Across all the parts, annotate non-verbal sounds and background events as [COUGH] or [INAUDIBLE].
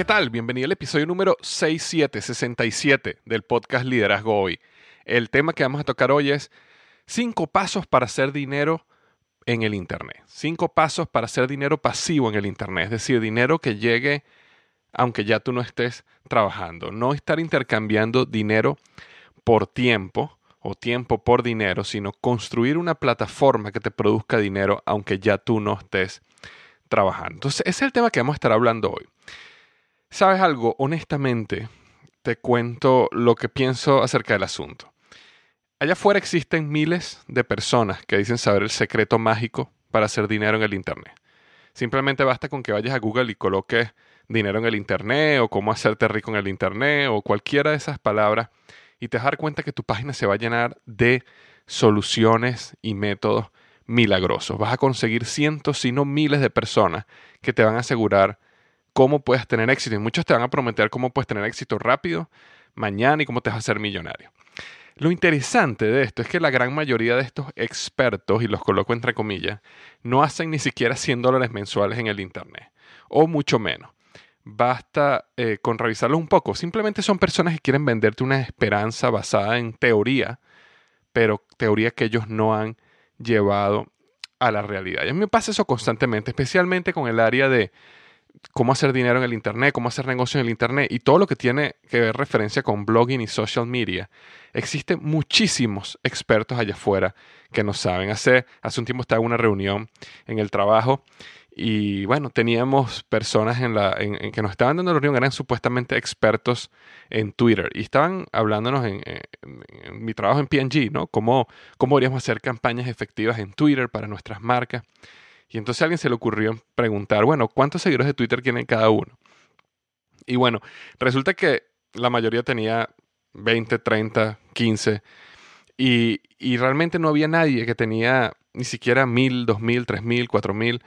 ¿Qué tal? Bienvenido al episodio número 6767 del podcast Liderazgo Hoy. El tema que vamos a tocar hoy es cinco pasos para hacer dinero en el Internet. Cinco pasos para hacer dinero pasivo en el Internet, es decir, dinero que llegue aunque ya tú no estés trabajando. No estar intercambiando dinero por tiempo o tiempo por dinero, sino construir una plataforma que te produzca dinero aunque ya tú no estés trabajando. Entonces, ese es el tema que vamos a estar hablando hoy. ¿Sabes algo? Honestamente, te cuento lo que pienso acerca del asunto. Allá afuera existen miles de personas que dicen saber el secreto mágico para hacer dinero en el Internet. Simplemente basta con que vayas a Google y coloques dinero en el Internet o cómo hacerte rico en el Internet o cualquiera de esas palabras y te vas a dar cuenta que tu página se va a llenar de soluciones y métodos milagrosos. Vas a conseguir cientos, si no miles de personas que te van a asegurar cómo puedes tener éxito. Y muchos te van a prometer cómo puedes tener éxito rápido mañana y cómo te vas a hacer millonario. Lo interesante de esto es que la gran mayoría de estos expertos, y los coloco entre comillas, no hacen ni siquiera 100 dólares mensuales en el Internet, o mucho menos. Basta eh, con revisarlos un poco. Simplemente son personas que quieren venderte una esperanza basada en teoría, pero teoría que ellos no han llevado a la realidad. Y a mí me pasa eso constantemente, especialmente con el área de cómo hacer dinero en el Internet, cómo hacer negocio en el Internet y todo lo que tiene que ver referencia con blogging y social media. Existen muchísimos expertos allá afuera que no saben. Hace, hace un tiempo estaba en una reunión en el trabajo y bueno, teníamos personas en la, que nos estaban dando la reunión, eran supuestamente expertos en Twitter y estaban hablándonos en, en mi trabajo en PNG, ¿no? Cómo, cómo deberíamos hacer campañas efectivas en Twitter para nuestras marcas. Y entonces a alguien se le ocurrió preguntar, bueno, ¿cuántos seguidores de Twitter tienen cada uno? Y bueno, resulta que la mayoría tenía 20, 30, 15. Y, y realmente no había nadie que tenía ni siquiera mil, dos mil, tres mil, cuatro mil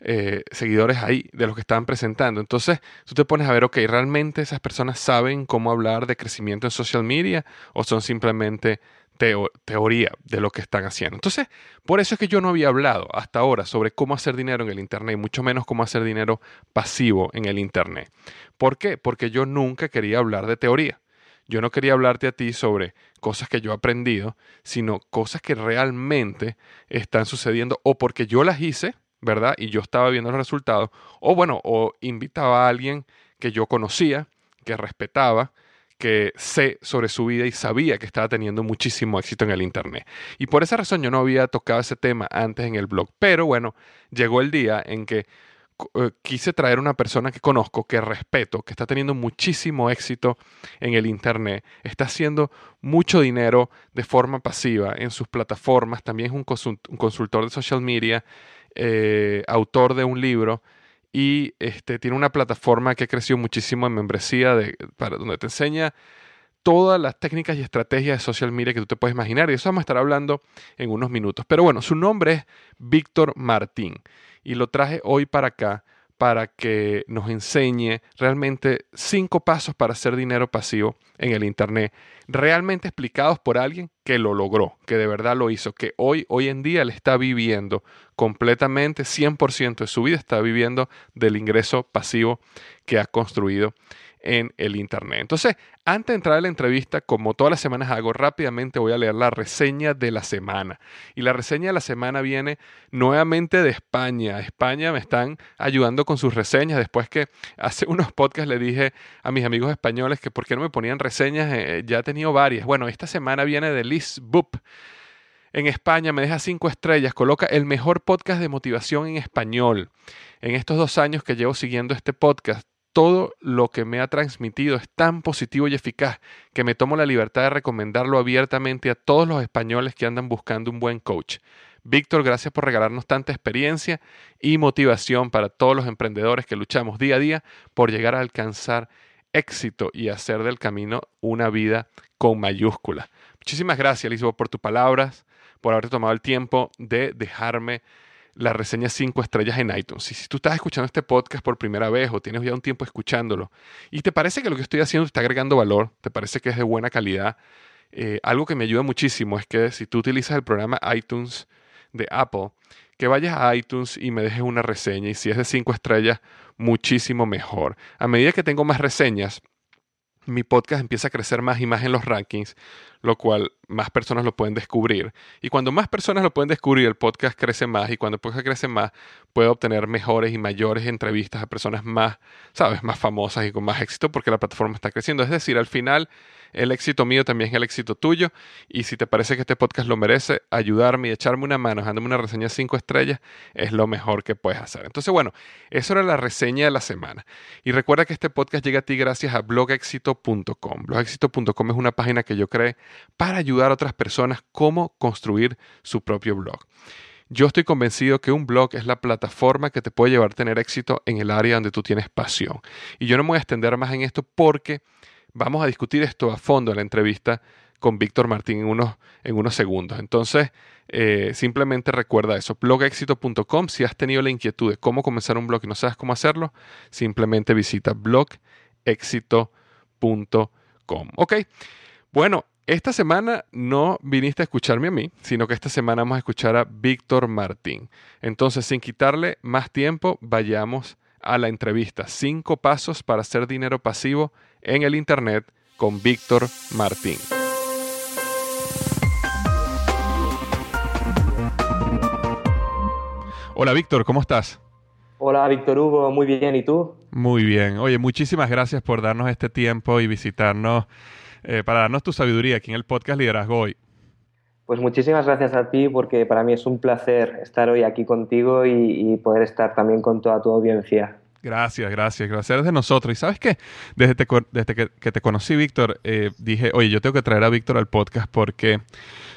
eh, seguidores ahí de los que estaban presentando. Entonces tú te pones a ver, ok, ¿realmente esas personas saben cómo hablar de crecimiento en social media o son simplemente teoría de lo que están haciendo. Entonces, por eso es que yo no había hablado hasta ahora sobre cómo hacer dinero en el Internet, mucho menos cómo hacer dinero pasivo en el Internet. ¿Por qué? Porque yo nunca quería hablar de teoría. Yo no quería hablarte a ti sobre cosas que yo he aprendido, sino cosas que realmente están sucediendo o porque yo las hice ¿verdad? Y yo estaba viendo los resultados, o bueno, o invitaba a alguien que yo conocía, que respetaba, que sé sobre su vida y sabía que estaba teniendo muchísimo éxito en el Internet. Y por esa razón yo no había tocado ese tema antes en el blog. Pero bueno, llegó el día en que eh, quise traer una persona que conozco, que respeto, que está teniendo muchísimo éxito en el Internet, está haciendo mucho dinero de forma pasiva en sus plataformas, también es un, consultor de social media, eh, autor de un libro y este, tiene una plataforma que ha crecido muchísimo en membresía, de, para, donde te enseña todas las técnicas y estrategias de social media que tú te puedes imaginar. Y eso vamos a estar hablando en unos minutos. Pero bueno, su nombre es Víctor Martín y lo traje hoy para acá para que nos enseñe realmente cinco pasos para hacer dinero pasivo en el Internet, realmente explicados por alguien que lo logró, que de verdad lo hizo, que hoy, hoy en día le está viviendo completamente, 100% de su vida está viviendo del ingreso pasivo que ha construido en el Internet. Entonces, antes de entrar a la entrevista, como todas las semanas hago, rápidamente voy a leer la reseña de la semana. Y la reseña de la semana viene nuevamente de España. España me están ayudando con sus reseñas. Después que hace [LAUGHS] unos podcasts le dije a mis amigos españoles que por qué no me ponían reseñas, eh, ya he tenido varias. Bueno, esta semana viene de Liz Boop en España, me deja cinco estrellas, coloca el mejor podcast de motivación en español. En estos dos años que llevo siguiendo este podcast, todo lo que me ha transmitido es tan positivo y eficaz que me tomo la libertad de recomendarlo abiertamente a todos los españoles que andan buscando un buen coach. Víctor, gracias por regalarnos tanta experiencia y motivación para todos los emprendedores que luchamos día a día por llegar a alcanzar éxito y hacer del camino una vida con mayúscula. Muchísimas gracias, Lisboa, por tus palabras, por haberte tomado el tiempo de dejarme la reseña 5 estrellas en iTunes. Y si tú estás escuchando este podcast por primera vez o tienes ya un tiempo escuchándolo y te parece que lo que estoy haciendo está agregando valor, te parece que es de buena calidad, eh, algo que me ayuda muchísimo es que si tú utilizas el programa iTunes de Apple, que vayas a iTunes y me dejes una reseña y si es de 5 estrellas, muchísimo mejor. A medida que tengo más reseñas, mi podcast empieza a crecer más y más en los rankings, lo cual más personas lo pueden descubrir. Y cuando más personas lo pueden descubrir, el podcast crece más y cuando el podcast crece más, puede obtener mejores y mayores entrevistas a personas más, sabes, más famosas y con más éxito porque la plataforma está creciendo. Es decir, al final el éxito mío también es el éxito tuyo. Y si te parece que este podcast lo merece, ayudarme y echarme una mano, dándome una reseña cinco estrellas, es lo mejor que puedes hacer. Entonces, bueno, eso era la reseña de la semana. Y recuerda que este podcast llega a ti gracias a blogexito.com. Blogexito.com es una página que yo creé para ayudar a otras personas cómo construir su propio blog. Yo estoy convencido que un blog es la plataforma que te puede llevar a tener éxito en el área donde tú tienes pasión. Y yo no me voy a extender más en esto porque Vamos a discutir esto a fondo en la entrevista con Víctor Martín en unos, en unos segundos. Entonces, eh, simplemente recuerda eso, blogexito.com. Si has tenido la inquietud de cómo comenzar un blog y no sabes cómo hacerlo, simplemente visita blogexito.com. Ok, bueno, esta semana no viniste a escucharme a mí, sino que esta semana vamos a escuchar a Víctor Martín. Entonces, sin quitarle más tiempo, vayamos a la entrevista. Cinco pasos para hacer dinero pasivo en el Internet con Víctor Martín. Hola Víctor, ¿cómo estás? Hola Víctor Hugo, muy bien, ¿y tú? Muy bien. Oye, muchísimas gracias por darnos este tiempo y visitarnos eh, para darnos tu sabiduría aquí en el podcast Liderazgo Hoy. Pues muchísimas gracias a ti porque para mí es un placer estar hoy aquí contigo y, poder estar también con toda tu audiencia. Gracias, gracias, gracias de nosotros. Y sabes que desde, desde que, te conocí, Víctor, eh, dije, oye, yo tengo que traer a Víctor al podcast porque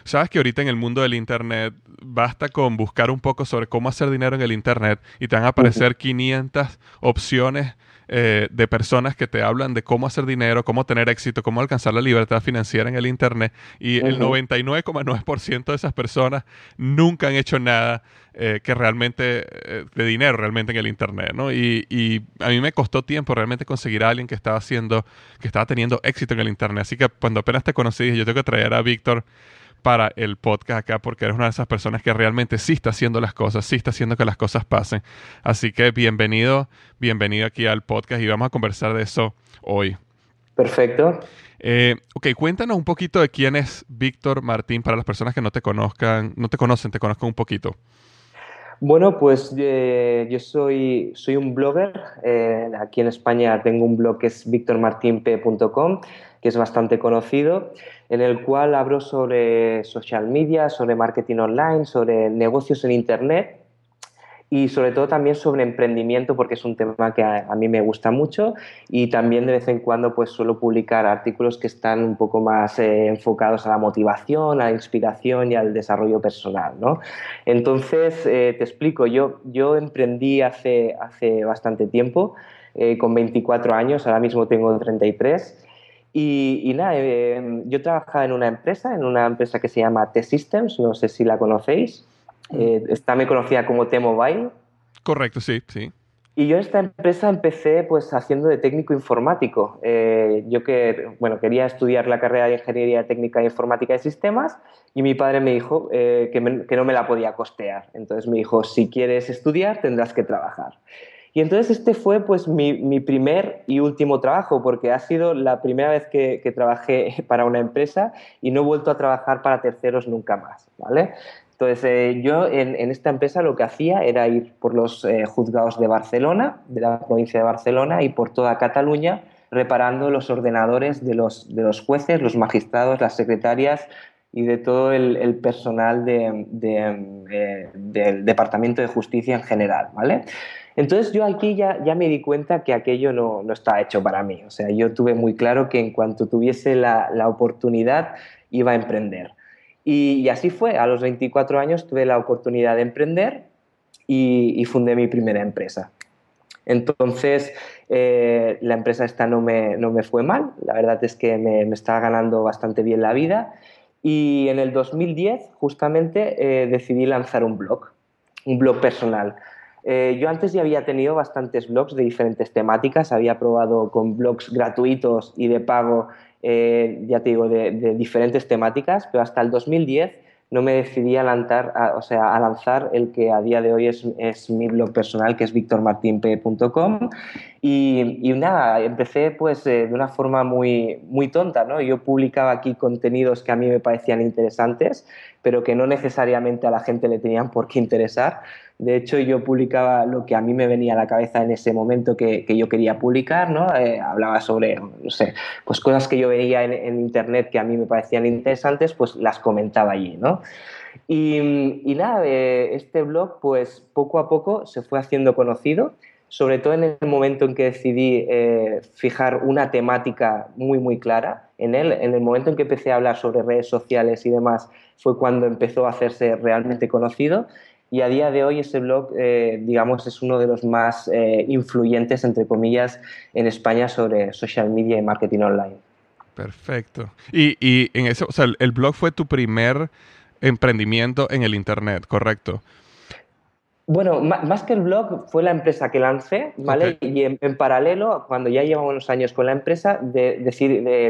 sabes que ahorita en el mundo del Internet basta con buscar un poco sobre cómo hacer dinero en el Internet y te van a aparecer 500 opciones eh, de personas que te hablan de cómo hacer dinero, cómo tener éxito, cómo alcanzar la libertad financiera en el Internet. Y el 99,9% de esas personas nunca han hecho nada eh, que realmente, eh, de dinero realmente en el Internet, ¿no? Y, y, a mí me costó tiempo realmente conseguir a alguien que estaba haciendo, que estaba teniendo éxito en el Internet. Así que cuando apenas te conocí, dije, yo tengo que traer a Víctor para el podcast acá porque eres una de esas personas que realmente sí está haciendo las cosas, sí está haciendo que las cosas pasen. Así que bienvenido, bienvenido aquí al podcast y vamos a conversar de eso hoy. Perfecto. Eh, ok, cuéntanos un poquito de quién es Víctor Martín para las personas que no te conozcan, no te conocen, te conozcan un poquito. Bueno, pues eh, yo soy, soy un blogger. Eh, aquí en España tengo un blog que es victormartinp.com, que es bastante conocido, en el cual hablo sobre social media, sobre marketing online, sobre negocios en Internet y sobre todo también sobre emprendimiento porque es un tema que a, mí me gusta mucho y también de vez en cuando pues suelo publicar artículos que están un poco más eh, enfocados a la motivación, a la inspiración y al desarrollo personal, ¿no? Entonces, eh, te explico, yo, yo emprendí hace, hace bastante tiempo, eh, con 24 años, ahora mismo tengo 33 y, y nada, yo trabajaba en una empresa, en una empresa que se llama T-Systems, no sé si la conocéis. Eh, está me conocía como T-Mobile. Correcto, sí, sí. Y yo en esta empresa empecé pues haciendo de técnico informático. Eh, yo que, bueno, quería estudiar la carrera de Ingeniería Técnica e Informática de Sistemas y mi padre me dijo eh, que, que, no me la podía costear. Entonces me dijo, si quieres estudiar tendrás que trabajar. Y entonces este fue pues mi, mi primer y último trabajo porque ha sido la primera vez que, que, trabajé [LAUGHS] para una empresa y no he vuelto a trabajar para terceros nunca más, ¿vale? Entonces, eh, yo en, esta empresa lo que hacía era ir por los eh, juzgados de Barcelona, de la provincia de Barcelona, y por toda Cataluña, reparando los ordenadores de los, de los jueces, los magistrados, las secretarias y de todo el, personal de, eh, del Departamento de Justicia en general, ¿vale? Entonces yo aquí ya, ya me di cuenta que aquello no, no está hecho para mí. O sea, yo tuve muy claro que en cuanto tuviese la, la oportunidad iba a emprender. Y, así fue, a los 24 años tuve la oportunidad de emprender y, fundé mi primera empresa. Entonces, eh, la empresa esta no me, no me, fue mal, la verdad es que me, me, estaba ganando bastante bien la vida y en el 2010 justamente eh, decidí lanzar un blog, un blog personal. Eh, yo antes ya había tenido bastantes blogs de diferentes temáticas, había probado con blogs gratuitos y de pago eh, ya te digo, de, diferentes temáticas, pero hasta el 2010 no me decidí a lanzar, o sea, a lanzar el que a día de hoy es, es mi blog personal, que es victormartinp.com. Y, y, nada, empecé pues eh, de una forma muy, muy tonta, ¿no? Yo publicaba aquí contenidos que a mí me parecían interesantes, pero que no necesariamente a la gente le tenían por qué interesar. De hecho, yo publicaba lo que a mí me venía a la cabeza en ese momento que, yo quería publicar, ¿no? Eh, hablaba sobre, no sé, pues cosas que yo veía en, internet que a mí me parecían interesantes, pues las comentaba allí, ¿no? Y, nada, eh, este blog, pues poco a poco se fue haciendo conocido, sobre todo en el momento en que decidí eh, fijar una temática muy, muy clara en él. En el momento en que empecé a hablar sobre redes sociales y demás, fue cuando empezó a hacerse realmente conocido y a día de hoy ese blog, eh, digamos, es uno de los más eh, influyentes, entre comillas, en España sobre social media y marketing online. Perfecto. Y, y en eso, o sea, el blog fue tu primer emprendimiento en el Internet, ¿correcto? Bueno, más que el blog, fue la empresa que lancé, ¿vale? Y en, paralelo, cuando ya llevamos unos años con la empresa, de,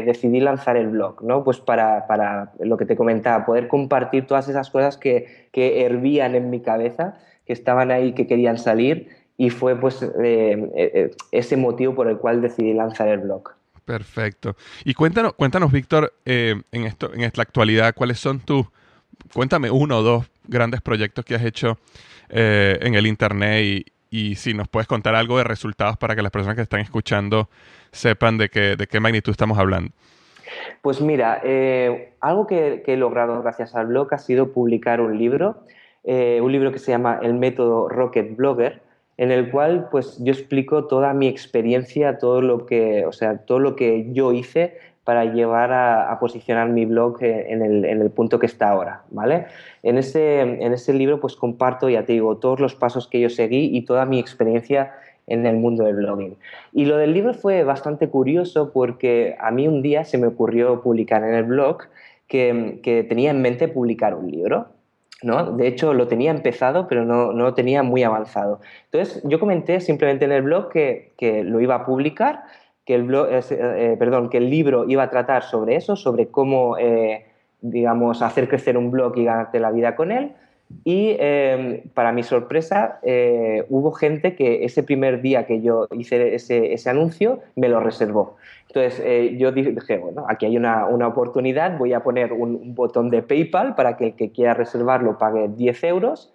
decidí lanzar el blog, ¿no? Pues para, para, lo que te comentaba, poder compartir todas esas cosas que, que hervían en mi cabeza, que estaban ahí, que querían salir, y fue pues eh, eh, eh, ese motivo por el cual decidí lanzar el blog. Perfecto. Y cuéntanos, cuéntanos Víctor, en, esto, en esta actualidad, ¿cuáles son tus, cuéntame uno o dos grandes proyectos que has hecho eh, en el Internet y, si nos puedes contar algo de resultados para que las personas que están escuchando sepan de qué, de qué magnitud estamos hablando. Pues mira, eh, algo que, he logrado gracias al blog ha sido publicar un libro, eh, un libro que se llama El método Rocket Blogger, en el cual pues yo explico toda mi experiencia, todo lo que, o sea, todo lo que yo hice para llevar a, posicionar mi blog en el, punto que está ahora, ¿vale? En ese, en ese libro pues comparto, ya te digo, todos los pasos que yo seguí y toda mi experiencia en el mundo del blogging. Y lo del libro fue bastante curioso porque a mí un día se me ocurrió publicar en el blog que, tenía en mente publicar un libro. ¿no? De hecho, lo tenía empezado, pero no, no, lo tenía muy avanzado. Entonces, yo comenté simplemente en el blog que, que lo iba a publicar que el, blog, eh, perdón, que el libro iba a tratar sobre eso, sobre cómo, eh, digamos, hacer crecer un blog y ganarte la vida con él. Y em, para mi sorpresa, eh, hubo gente que ese primer día que yo hice ese, ese anuncio me lo reservó. Entonces yo dije, bueno, aquí hay una, una oportunidad, voy a poner un, un, botón de PayPal para que el que quiera reservarlo pague 10 euros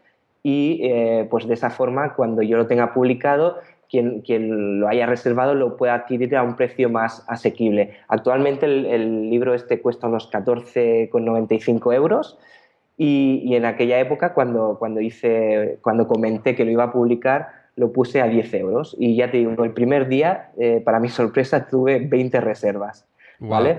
y eh, pues de esa forma cuando yo lo tenga publicado quien, quien, lo haya reservado lo pueda adquirir a un precio más asequible. Actualmente el, libro este cuesta unos 14,95 euros y, y, en aquella época cuando, cuando, hice, cuando comenté que lo iba a publicar lo puse a 10 euros y ya te digo, el primer día, eh, para mi sorpresa, tuve 20 reservas, ¿vale?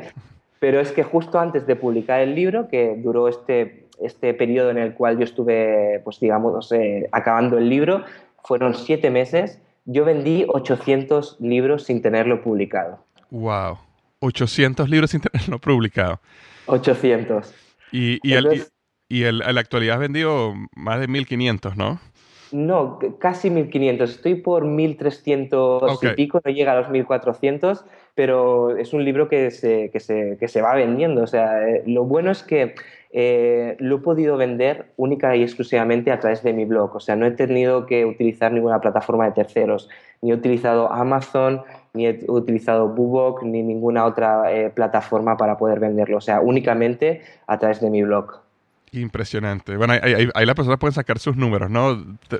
Pero es que justo antes de publicar el libro, que duró este, este periodo en el cual yo estuve, pues digamos, acabando el libro, fueron siete meses, yo vendí 800 libros sin tenerlo publicado. ¡Wow! 800 libros sin tenerlo publicado. 800. Y, y, el, y, el, en la actualidad has vendido más de 1500, ¿no? No, casi 1500. Estoy por 1300 y pico, no llega a los 1400, pero es un libro que se, que se, que se va vendiendo. O sea, eh, lo bueno es que eh, lo he podido vender única y exclusivamente a través de mi blog. O sea, no he tenido que utilizar ninguna plataforma de terceros. Ni he utilizado Amazon, ni he utilizado Bubok, ni ninguna otra eh, plataforma para poder venderlo. O sea, únicamente a través de mi blog. Impresionante. Bueno, ahí, ahí, las personas pueden sacar sus números, ¿no?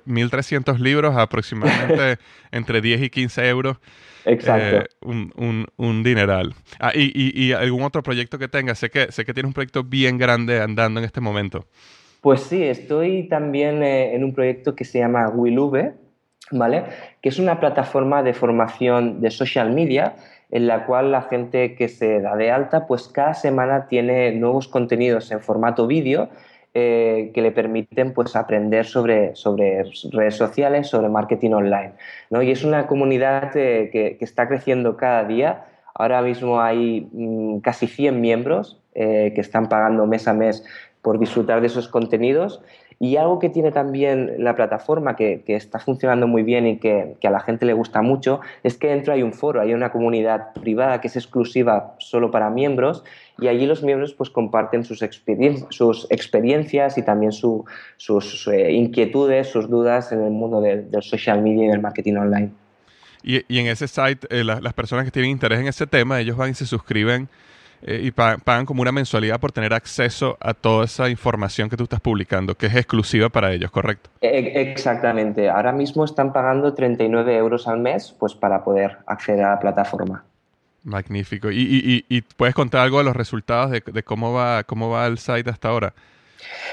1.300 libros, aproximadamente [LAUGHS] entre 10 y 15 euros. Exacto. Eh, un, un, un, dineral. Ah, y, y, algún otro proyecto que tengas. Sé que, sé que tienes un proyecto bien grande andando en este momento. Pues sí, estoy también eh, en un proyecto que se llama Willube, ¿vale? Que es una plataforma de formación de social media en la cual la gente que se da de alta, pues cada semana tiene nuevos contenidos en formato vídeo eh, que le permiten pues, aprender sobre, sobre redes sociales, sobre marketing online. ¿no? Y es una comunidad eh, que, está creciendo cada día. Ahora mismo hay mm, casi 100 miembros eh, que están pagando mes a mes por disfrutar de esos contenidos y algo que tiene también la plataforma que, está funcionando muy bien y que, a la gente le gusta mucho es que dentro hay un foro, hay una comunidad privada que es exclusiva solo para miembros y allí los miembros pues comparten sus, experiencias y también sus eh, inquietudes, sus dudas en el mundo del, social media y del marketing online. Y, en ese site, eh, las personas que tienen interés en ese tema, ellos van y se suscriben eh, y pagan como una mensualidad por tener acceso a toda esa información que tú estás publicando, que es exclusiva para ellos, ¿correcto? E, e, exactamente. Ahora mismo están pagando 39 euros al mes pues, para poder acceder a la plataforma. Magnífico. ¿Y, y, puedes contar algo de los resultados de, cómo, va, cómo va el site hasta ahora?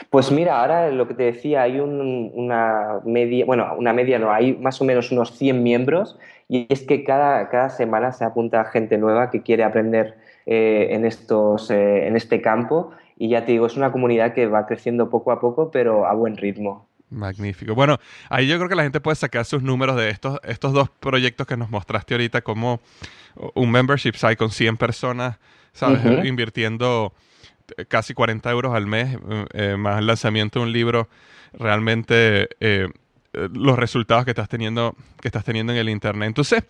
Pues mira, ahora lo que te decía, hay una media, bueno, una media no, hay más o menos unos 100 miembros y es que cada, cada semana se apunta gente nueva que quiere aprender eh, en, estos, eh, en este campo y ya te digo, es una comunidad que va creciendo poco a poco, pero a buen ritmo. Magnífico. Bueno, ahí yo creo que la gente puede sacar sus números de estos, estos dos proyectos que nos mostraste ahorita, como un membership site con 100 personas, ¿sabes? Invirtiendo casi 40 euros al mes, eh, más el lanzamiento de un libro, realmente los resultados que estás teniendo, que estás teniendo en el internet. Entonces,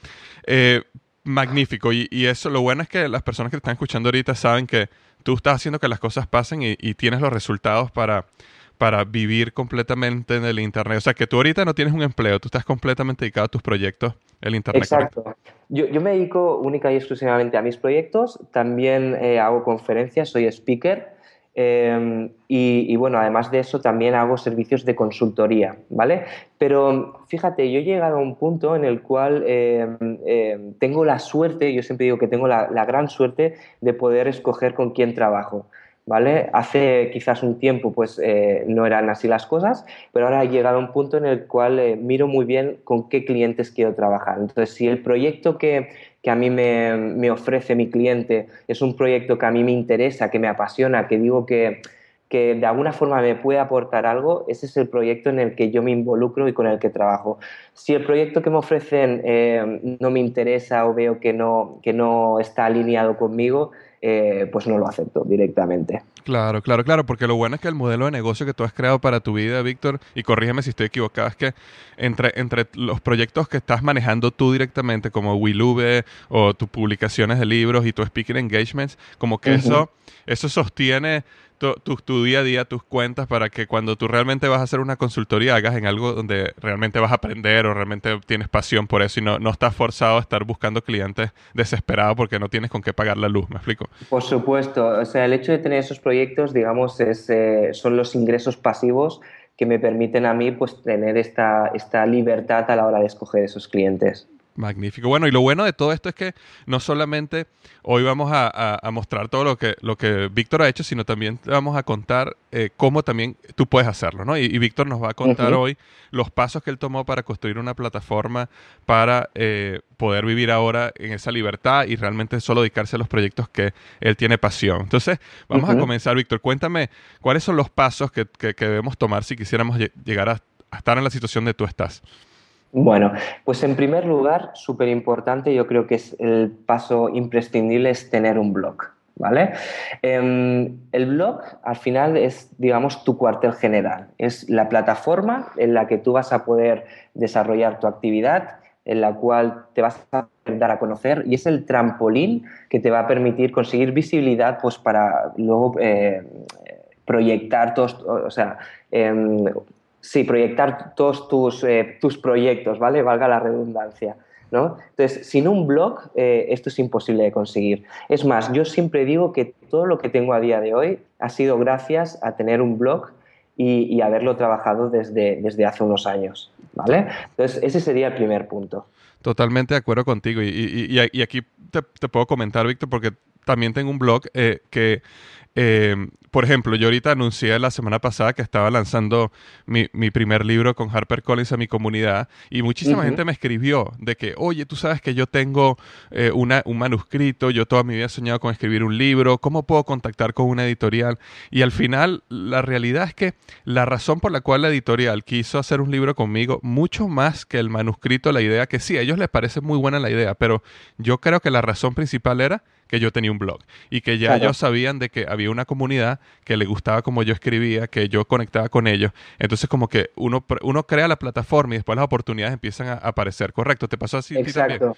magnífico. Y, eso, lo bueno es que las personas que están escuchando ahorita saben que tú estás haciendo que las cosas pasen y, tienes los resultados para, para vivir completamente en el Internet. O sea, que tú ahorita no tienes un empleo, tú estás completamente dedicado a tus proyectos, el Internet. Exacto. Yo, yo, me dedico única y exclusivamente a mis proyectos. También eh, hago conferencias, soy speaker. Em, y, bueno, además de eso también hago servicios de consultoría, ¿vale? Pero fíjate, yo he llegado a un punto en el cual em, em, tengo la suerte, yo siempre digo que tengo la, gran suerte de poder escoger con quién trabajo. ¿Vale? Hace quizás un tiempo pues eh, no eran así las cosas, pero ahora he llegado a un punto en el cual eh, miro muy bien con qué clientes quiero trabajar. Entonces, si el proyecto que, que a mí me, ofrece mi cliente, es un proyecto que a mí me interesa, que me apasiona, que digo que, que de alguna forma me puede aportar algo, ese es el proyecto en el que yo me involucro y con el que trabajo. Si el proyecto que me ofrecen eh, no me interesa o veo que no, que no está alineado conmigo, eh, pues no lo acepto directamente. Claro, claro, claro, porque lo bueno es que el modelo de negocio que tú has creado para tu vida, Víctor, y corrígeme si estoy equivocado, es que entre, entre los proyectos que estás manejando tú directamente, como Willube o tus publicaciones de libros y tu speaking engagements, como que eso, eso sostiene tu, tu, día a día, tus cuentas, para que cuando tú realmente vas a hacer una consultoría hagas en algo donde realmente vas a aprender o realmente tienes pasión por eso y no, no estás forzado a estar buscando clientes desesperados porque no tienes con qué pagar la luz, ¿me explico? Por supuesto, o sea, el hecho de tener esos proyectos, digamos, es, eh, son los ingresos pasivos que me permiten a mí pues tener esta, esta libertad a la hora de escoger esos clientes. Magnífico. Bueno, y lo bueno de todo esto es que no solamente hoy vamos a, mostrar todo lo que, lo que Víctor ha hecho, sino también te vamos a contar eh, cómo también tú puedes hacerlo, ¿no? Y, Víctor nos va a contar hoy los pasos que él tomó para construir una plataforma para eh, poder vivir ahora en esa libertad y realmente solo dedicarse a los proyectos que él tiene pasión. Entonces, vamos a comenzar, Víctor. Cuéntame cuáles son los pasos que, debemos tomar si quisiéramos llegar a, a estar en la situación de tú estás. Bueno, pues en primer lugar, súper importante, yo creo que es el paso imprescindible es tener un blog. ¿Vale? Em, el blog al final es, digamos, tu cuartel general. Es la plataforma en la que tú vas a poder desarrollar tu actividad, en la cual te vas a dar a conocer y es el trampolín que te va a permitir conseguir visibilidad pues, para luego eh, proyectar todos, o sea, em, Sí, proyectar todos tus, eh, tus proyectos, ¿vale? Valga la redundancia. ¿no? Entonces, sin un blog, eh, esto es imposible de conseguir. Es más, yo siempre digo que todo lo que tengo a día de hoy ha sido gracias a tener un blog y, haberlo trabajado desde, desde hace unos años, ¿vale? Entonces, ese sería el primer punto. Totalmente de acuerdo contigo. Y, aquí te, puedo comentar, Víctor, porque también tengo un blog eh, que eh, por ejemplo, yo ahorita anuncié la semana pasada que estaba lanzando mi, primer libro con HarperCollins a mi comunidad y muchísima gente me escribió de que, oye, tú sabes que yo tengo eh, una, un manuscrito, yo toda mi vida he soñado con escribir un libro, ¿cómo puedo contactar con una editorial? Y al final, la realidad es que la razón por la cual la editorial quiso hacer un libro conmigo, mucho más que el manuscrito, la idea que sí, a ellos les parece muy buena la idea, pero yo creo que la razón principal era que yo tenía un blog y que ya ellos sabían de que había una comunidad que le gustaba como yo escribía, que yo conectaba con ellos. Entonces como que uno, uno crea la plataforma y después las oportunidades empiezan a aparecer. ¿Correcto? ¿Te pasó así? Exacto.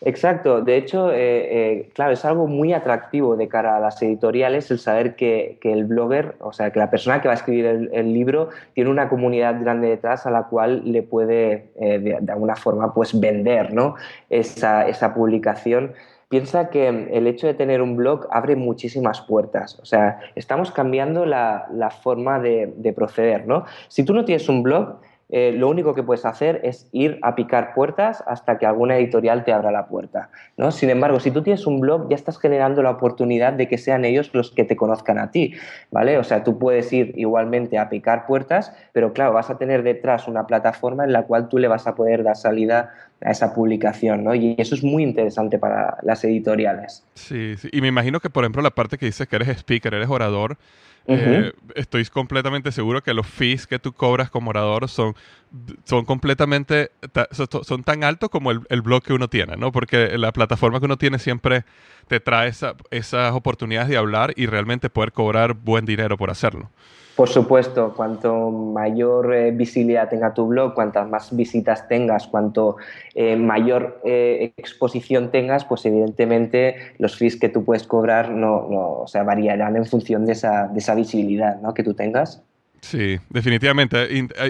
Exacto, de hecho, eh, eh, claro, es algo muy atractivo de cara a las editoriales el saber que, el blogger, o sea, que la persona que va a escribir el, libro tiene una comunidad grande detrás a la cual le puede, eh, de, alguna forma, pues vender ¿no? esa, esa publicación piensa que el hecho de tener un blog abre muchísimas puertas. O sea, estamos cambiando la, forma de, de, proceder, ¿no? Si tú no tienes un blog, eh, lo único que puedes hacer es ir a picar puertas hasta que alguna editorial te abra la puerta. ¿no? Sin embargo, si tú tienes un blog, ya estás generando la oportunidad de que sean ellos los que te conozcan a ti. ¿vale? O sea, tú puedes ir igualmente a picar puertas, pero claro, vas a tener detrás una plataforma en la cual tú le vas a poder dar salida a esa publicación, ¿no? Y eso es muy interesante para las editoriales. Sí, sí. Y me imagino que, por ejemplo, la parte que dices que eres speaker, eres orador, eh, estoy completamente seguro que los fees que tú cobras como orador son, son completamente, son tan altos como el, el, blog que uno tiene, ¿no? Porque la plataforma que uno tiene siempre te trae esas oportunidades de hablar y realmente poder cobrar buen dinero por hacerlo. Por supuesto, cuanto mayor eh, visibilidad tenga tu blog, cuantas más visitas tengas, cuanto eh, mayor eh, exposición tengas, pues evidentemente los fees que tú puedes cobrar no, no o sea, variarán en función de esa, de esa visibilidad ¿no? que tú tengas. Sí, definitivamente.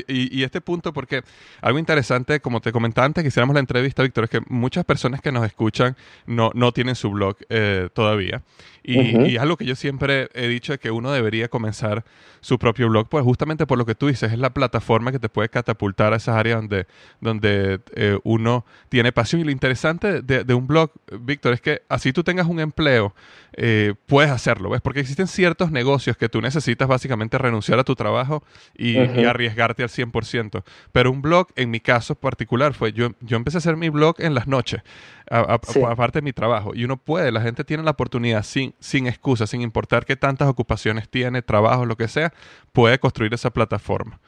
Y, este punto, porque algo interesante, como te comentaba antes que hiciéramos la entrevista, Víctor, es que muchas personas que nos escuchan no, no tienen su blog eh, todavía. Y, es algo que yo siempre he dicho de que uno debería comenzar su propio blog, pues justamente por lo que tú dices, es la plataforma que te puede catapultar a esas áreas donde, donde eh, uno tiene pasión. Y lo interesante de, un blog, Víctor, es que así tú tengas un empleo, eh, puedes hacerlo, ¿ves? Porque existen ciertos negocios que tú necesitas básicamente renunciar a tu trabajo y, arriesgarte al 100%. Pero un blog, en mi caso particular, fue yo, yo empecé a hacer mi blog en las noches, aparte de mi trabajo. Y uno puede, la gente tiene la oportunidad sin, sin excusa, sin importar qué tantas ocupaciones tiene, trabajo, lo que sea, puede construir esa plataforma.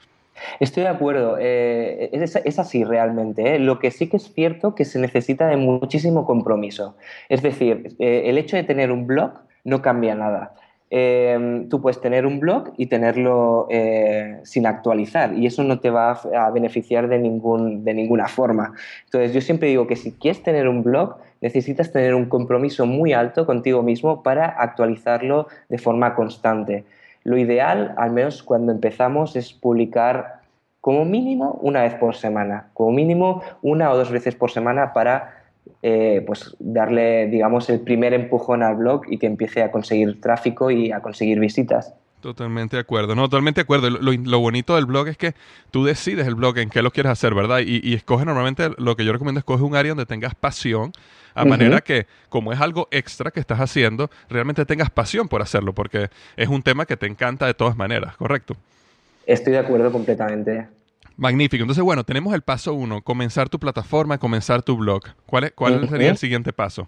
Estoy de acuerdo, eh, es, así realmente. ¿eh? Lo que sí que es cierto que se necesita de muchísimo compromiso. Es decir, eh, el hecho de tener un blog no cambia nada. Em, tú puedes tener un blog y tenerlo eh, sin actualizar y eso no te va a, beneficiar de, ningún, de ninguna forma. Entonces yo siempre digo que si quieres tener un blog necesitas tener un compromiso muy alto contigo mismo para actualizarlo de forma constante. Lo ideal, al menos cuando empezamos, es publicar como mínimo una vez por semana, como mínimo una o dos veces por semana para eh, pues darle, digamos, el primer empujón al blog y que empiece a conseguir tráfico y a conseguir visitas. Totalmente de acuerdo, no, totalmente de acuerdo. Lo, bonito del blog es que tú decides el blog en qué lo quieres hacer, ¿verdad? Y, y escoge normalmente, lo que yo recomiendo, escoge un área donde tengas pasión, a manera que, como es algo extra que estás haciendo, realmente tengas pasión por hacerlo, porque es un tema que te encanta de todas maneras, ¿correcto? Estoy de acuerdo completamente. Magnífico. Entonces, bueno, tenemos el paso uno, comenzar tu plataforma, comenzar tu blog. ¿Cuál, cuál sería el siguiente paso?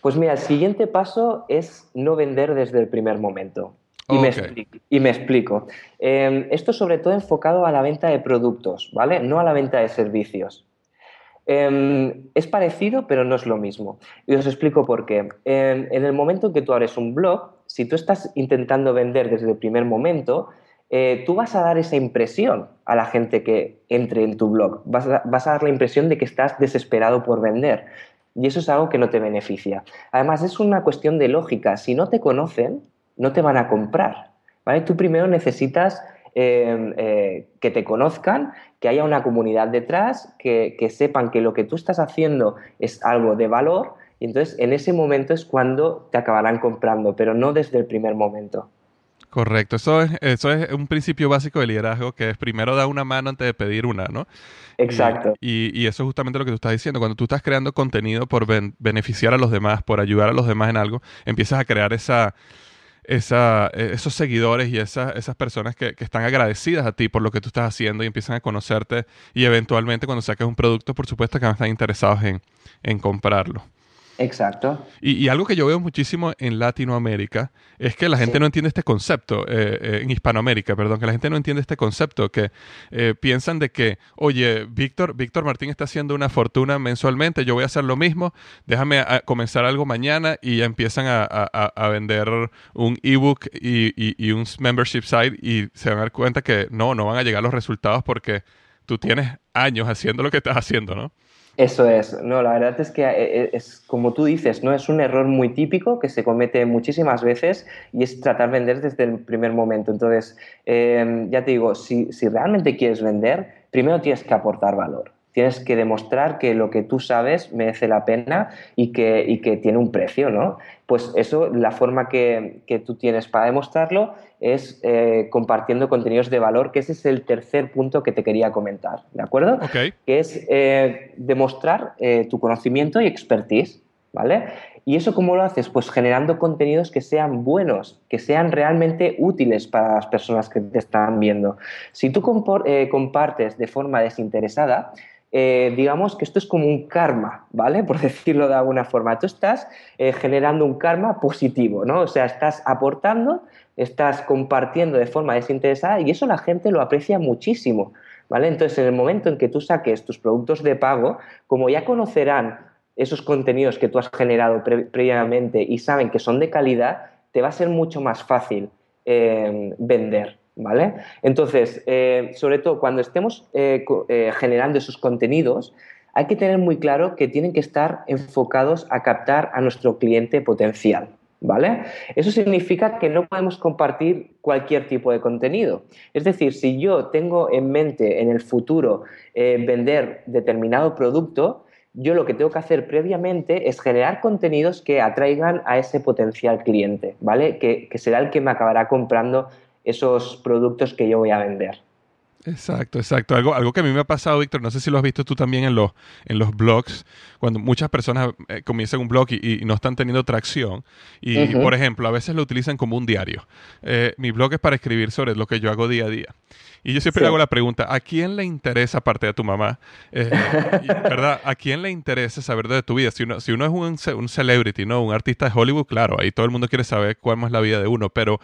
Pues mira, el siguiente paso es no vender desde el primer momento. Y, me explico, y me explico. Em, esto sobre todo enfocado a la venta de productos, ¿vale? No a la venta de servicios. Em, es parecido, pero no es lo mismo. Y os explico por qué. en el momento en que tú abres un blog, si tú estás intentando vender desde el primer momento, eh, tú vas a dar esa impresión a la gente que entre en tu blog. Vas a, vas a dar la impresión de que estás desesperado por vender. Y eso es algo que no te beneficia. Además, es una cuestión de lógica. Si no te conocen, no te van a comprar. ¿vale? Tú primero necesitas em, eh, que te conozcan, que haya una comunidad detrás, que, sepan que lo que tú estás haciendo es algo de valor y entonces en ese momento es cuando te acabarán comprando, pero no desde el primer momento. Correcto, eso es, eso es un principio básico de liderazgo que es primero dar una mano antes de pedir una, ¿no? Exacto. Y, y, eso es justamente lo que tú estás diciendo. Cuando tú estás creando contenido por beneficiar a los demás, por ayudar a los demás en algo, empiezas a crear esa, esa, e, esos seguidores y esas, esas personas que, que, están agradecidas a ti por lo que tú estás haciendo y empiezan a conocerte y eventualmente cuando saques un producto, por supuesto que van a estar interesados en, en comprarlo. Exacto. Y, algo que yo veo muchísimo en Latinoamérica es que la gente no entiende este concepto, eh, eh, en Hispanoamérica, perdón, que la gente no entiende este concepto, que eh, piensan de que, oye, Víctor, Víctor Martín está haciendo una fortuna mensualmente, yo voy a hacer lo mismo, déjame comenzar algo mañana y ya empiezan a, vender un ebook y, y, un membership site y se van a dar cuenta que no, no van a llegar los resultados porque tú tienes años haciendo lo que estás haciendo, ¿no? Eso es, no, la verdad es que eh, eh, es como tú dices, ¿no? Es un error muy típico que se comete muchísimas veces y es tratar de vender desde el primer momento. Entonces, em, ya te digo, si, si realmente quieres vender, primero tienes que aportar valor. Tienes que demostrar que lo que tú sabes merece la pena y que, y que tiene un precio, ¿no? Pues eso, la forma que, que tú tienes para demostrarlo es eh, compartiendo contenidos de valor, que ese es el tercer punto que te quería comentar, ¿de acuerdo? Que es eh, demostrar eh, tu conocimiento y expertise, ¿vale? ¿Y eso cómo lo haces? Pues generando contenidos que sean buenos, que sean realmente útiles para las personas que te están viendo. Si tú compartes de forma desinteresada, digamos que esto es como un karma, ¿vale? Por [LAUGHS] decirlo de alguna forma. Tú estás generando un karma positivo, ¿no? O sea, estás aportando estás compartiendo de forma desinteresada y eso la gente lo aprecia muchísimo, ¿vale? Entonces, en el momento en que tú saques tus productos de pago, como ya conocerán esos contenidos que tú has generado previamente y saben que son de calidad, te va a ser mucho más fácil eh, vender, ¿vale? Entonces, eh, sobre todo cuando estemos eh, generando esos contenidos, hay que tener muy claro que tienen que estar enfocados a captar a nuestro cliente potencial, ¿Vale? Eso significa que no podemos compartir cualquier tipo de contenido. Es decir, si yo tengo en mente en el futuro eh, vender determinado producto, yo lo que tengo que hacer previamente es generar contenidos que atraigan a ese potencial cliente, ¿vale? Que será el que me acabará comprando esos productos que yo voy a vender. Exacto, exacto. Algo, algo que a mí me ha pasado, Víctor, no sé si lo has visto tú también en los, en los blogs, cuando muchas personas eh, comienzan un blog y, no están teniendo tracción. Y, por ejemplo, a veces lo utilizan como un diario. Eh, mi blog es para escribir sobre lo que yo hago día a día. Y yo siempre le hago la pregunta, ¿a quién le interesa, aparte de tu mamá, eh, [LAUGHS] ¿verdad? ¿A quién le interesa saber de tu vida? Si uno, si uno es un, un, celebrity, ¿no? Un artista de Hollywood, claro, ahí todo el mundo quiere saber cuál es la vida de uno. Pero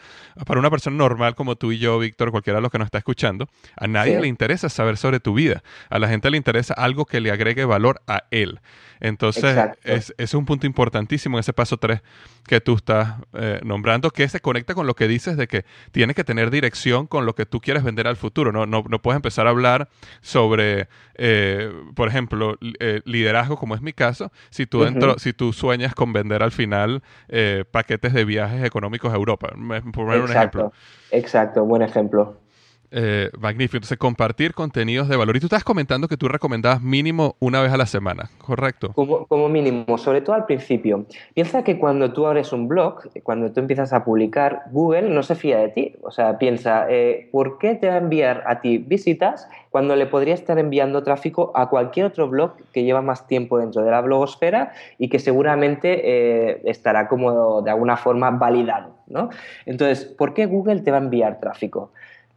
para una persona normal como tú y yo, Víctor, cualquiera de los que nos está escuchando, a nadie le interesa saber sobre tu vida. A la gente le interesa algo que le agregue valor a él. Entonces, es, es, un punto importantísimo en ese paso 3 que tú estás eh, nombrando, que se conecta con lo que dices de que tienes que tener dirección con lo que tú quieres vender al futuro. No, no, no puedes empezar a hablar sobre, eh, por ejemplo, eh, liderazgo, como es mi caso, si tú, dentro, si tú sueñas con vender al final paquetes de viajes económicos a Europa, por poner un ejemplo. Exacto, buen ejemplo. Eh, magnífico. Entonces, compartir contenidos de valor. Y tú estás comentando que tú recomendabas mínimo una vez a la semana, ¿correcto? Como, mínimo, sobre todo al principio. Piensa que cuando tú abres un blog, cuando tú empiezas a publicar, Google no se fía de ti. O sea, piensa, eh, ¿por qué te va a enviar a ti visitas cuando le podría estar enviando tráfico a cualquier otro blog que lleva más tiempo dentro de la blogosfera y que seguramente eh, estará como de alguna forma validado? ¿no? Entonces, ¿por qué Google te va a enviar tráfico?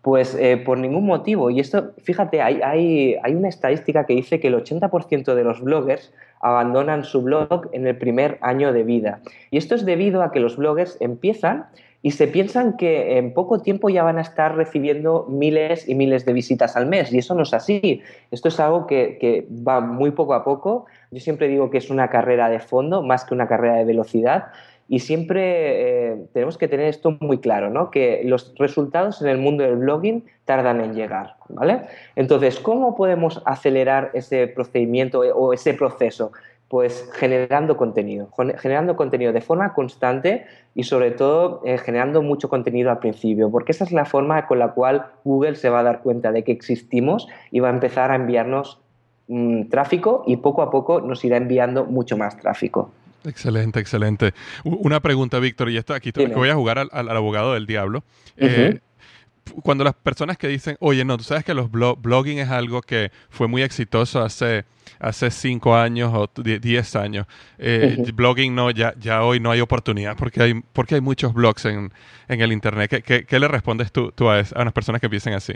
Pues eh, por ningún motivo. Y esto, fíjate, hay, hay, una estadística que dice que el 80% de los bloggers abandonan su blog en el primer año de vida. Y esto es debido a que los bloggers empiezan y se piensan que en poco tiempo ya van a estar recibiendo miles y miles de visitas al mes. Y eso no es así. Esto es algo que, que va muy poco a poco. Yo siempre digo que es una carrera de fondo más que una carrera de velocidad. Y siempre eh, tenemos que tener esto muy claro, ¿no? que los resultados en el mundo del blogging tardan en llegar. ¿vale? Entonces, ¿cómo podemos acelerar ese procedimiento o ese proceso? Pues generando contenido, generando contenido de forma constante y sobre todo eh, generando mucho contenido al principio, porque esa es la forma con la cual Google se va a dar cuenta de que existimos y va a empezar a enviarnos mm, tráfico y poco a poco nos irá enviando mucho más tráfico. Excelente, excelente. Una pregunta, Víctor, y esto aquí voy a jugar al, abogado del diablo. Eh, cuando las personas que dicen, oye, no, tú sabes que los blogging es algo que fue muy exitoso hace, hace cinco años o diez años. Eh, blogging no, ya, ya hoy no hay oportunidad porque hay, porque hay muchos blogs en, en el Internet. ¿Qué, qué, le respondes tú, tú a, a unas personas que piensen así?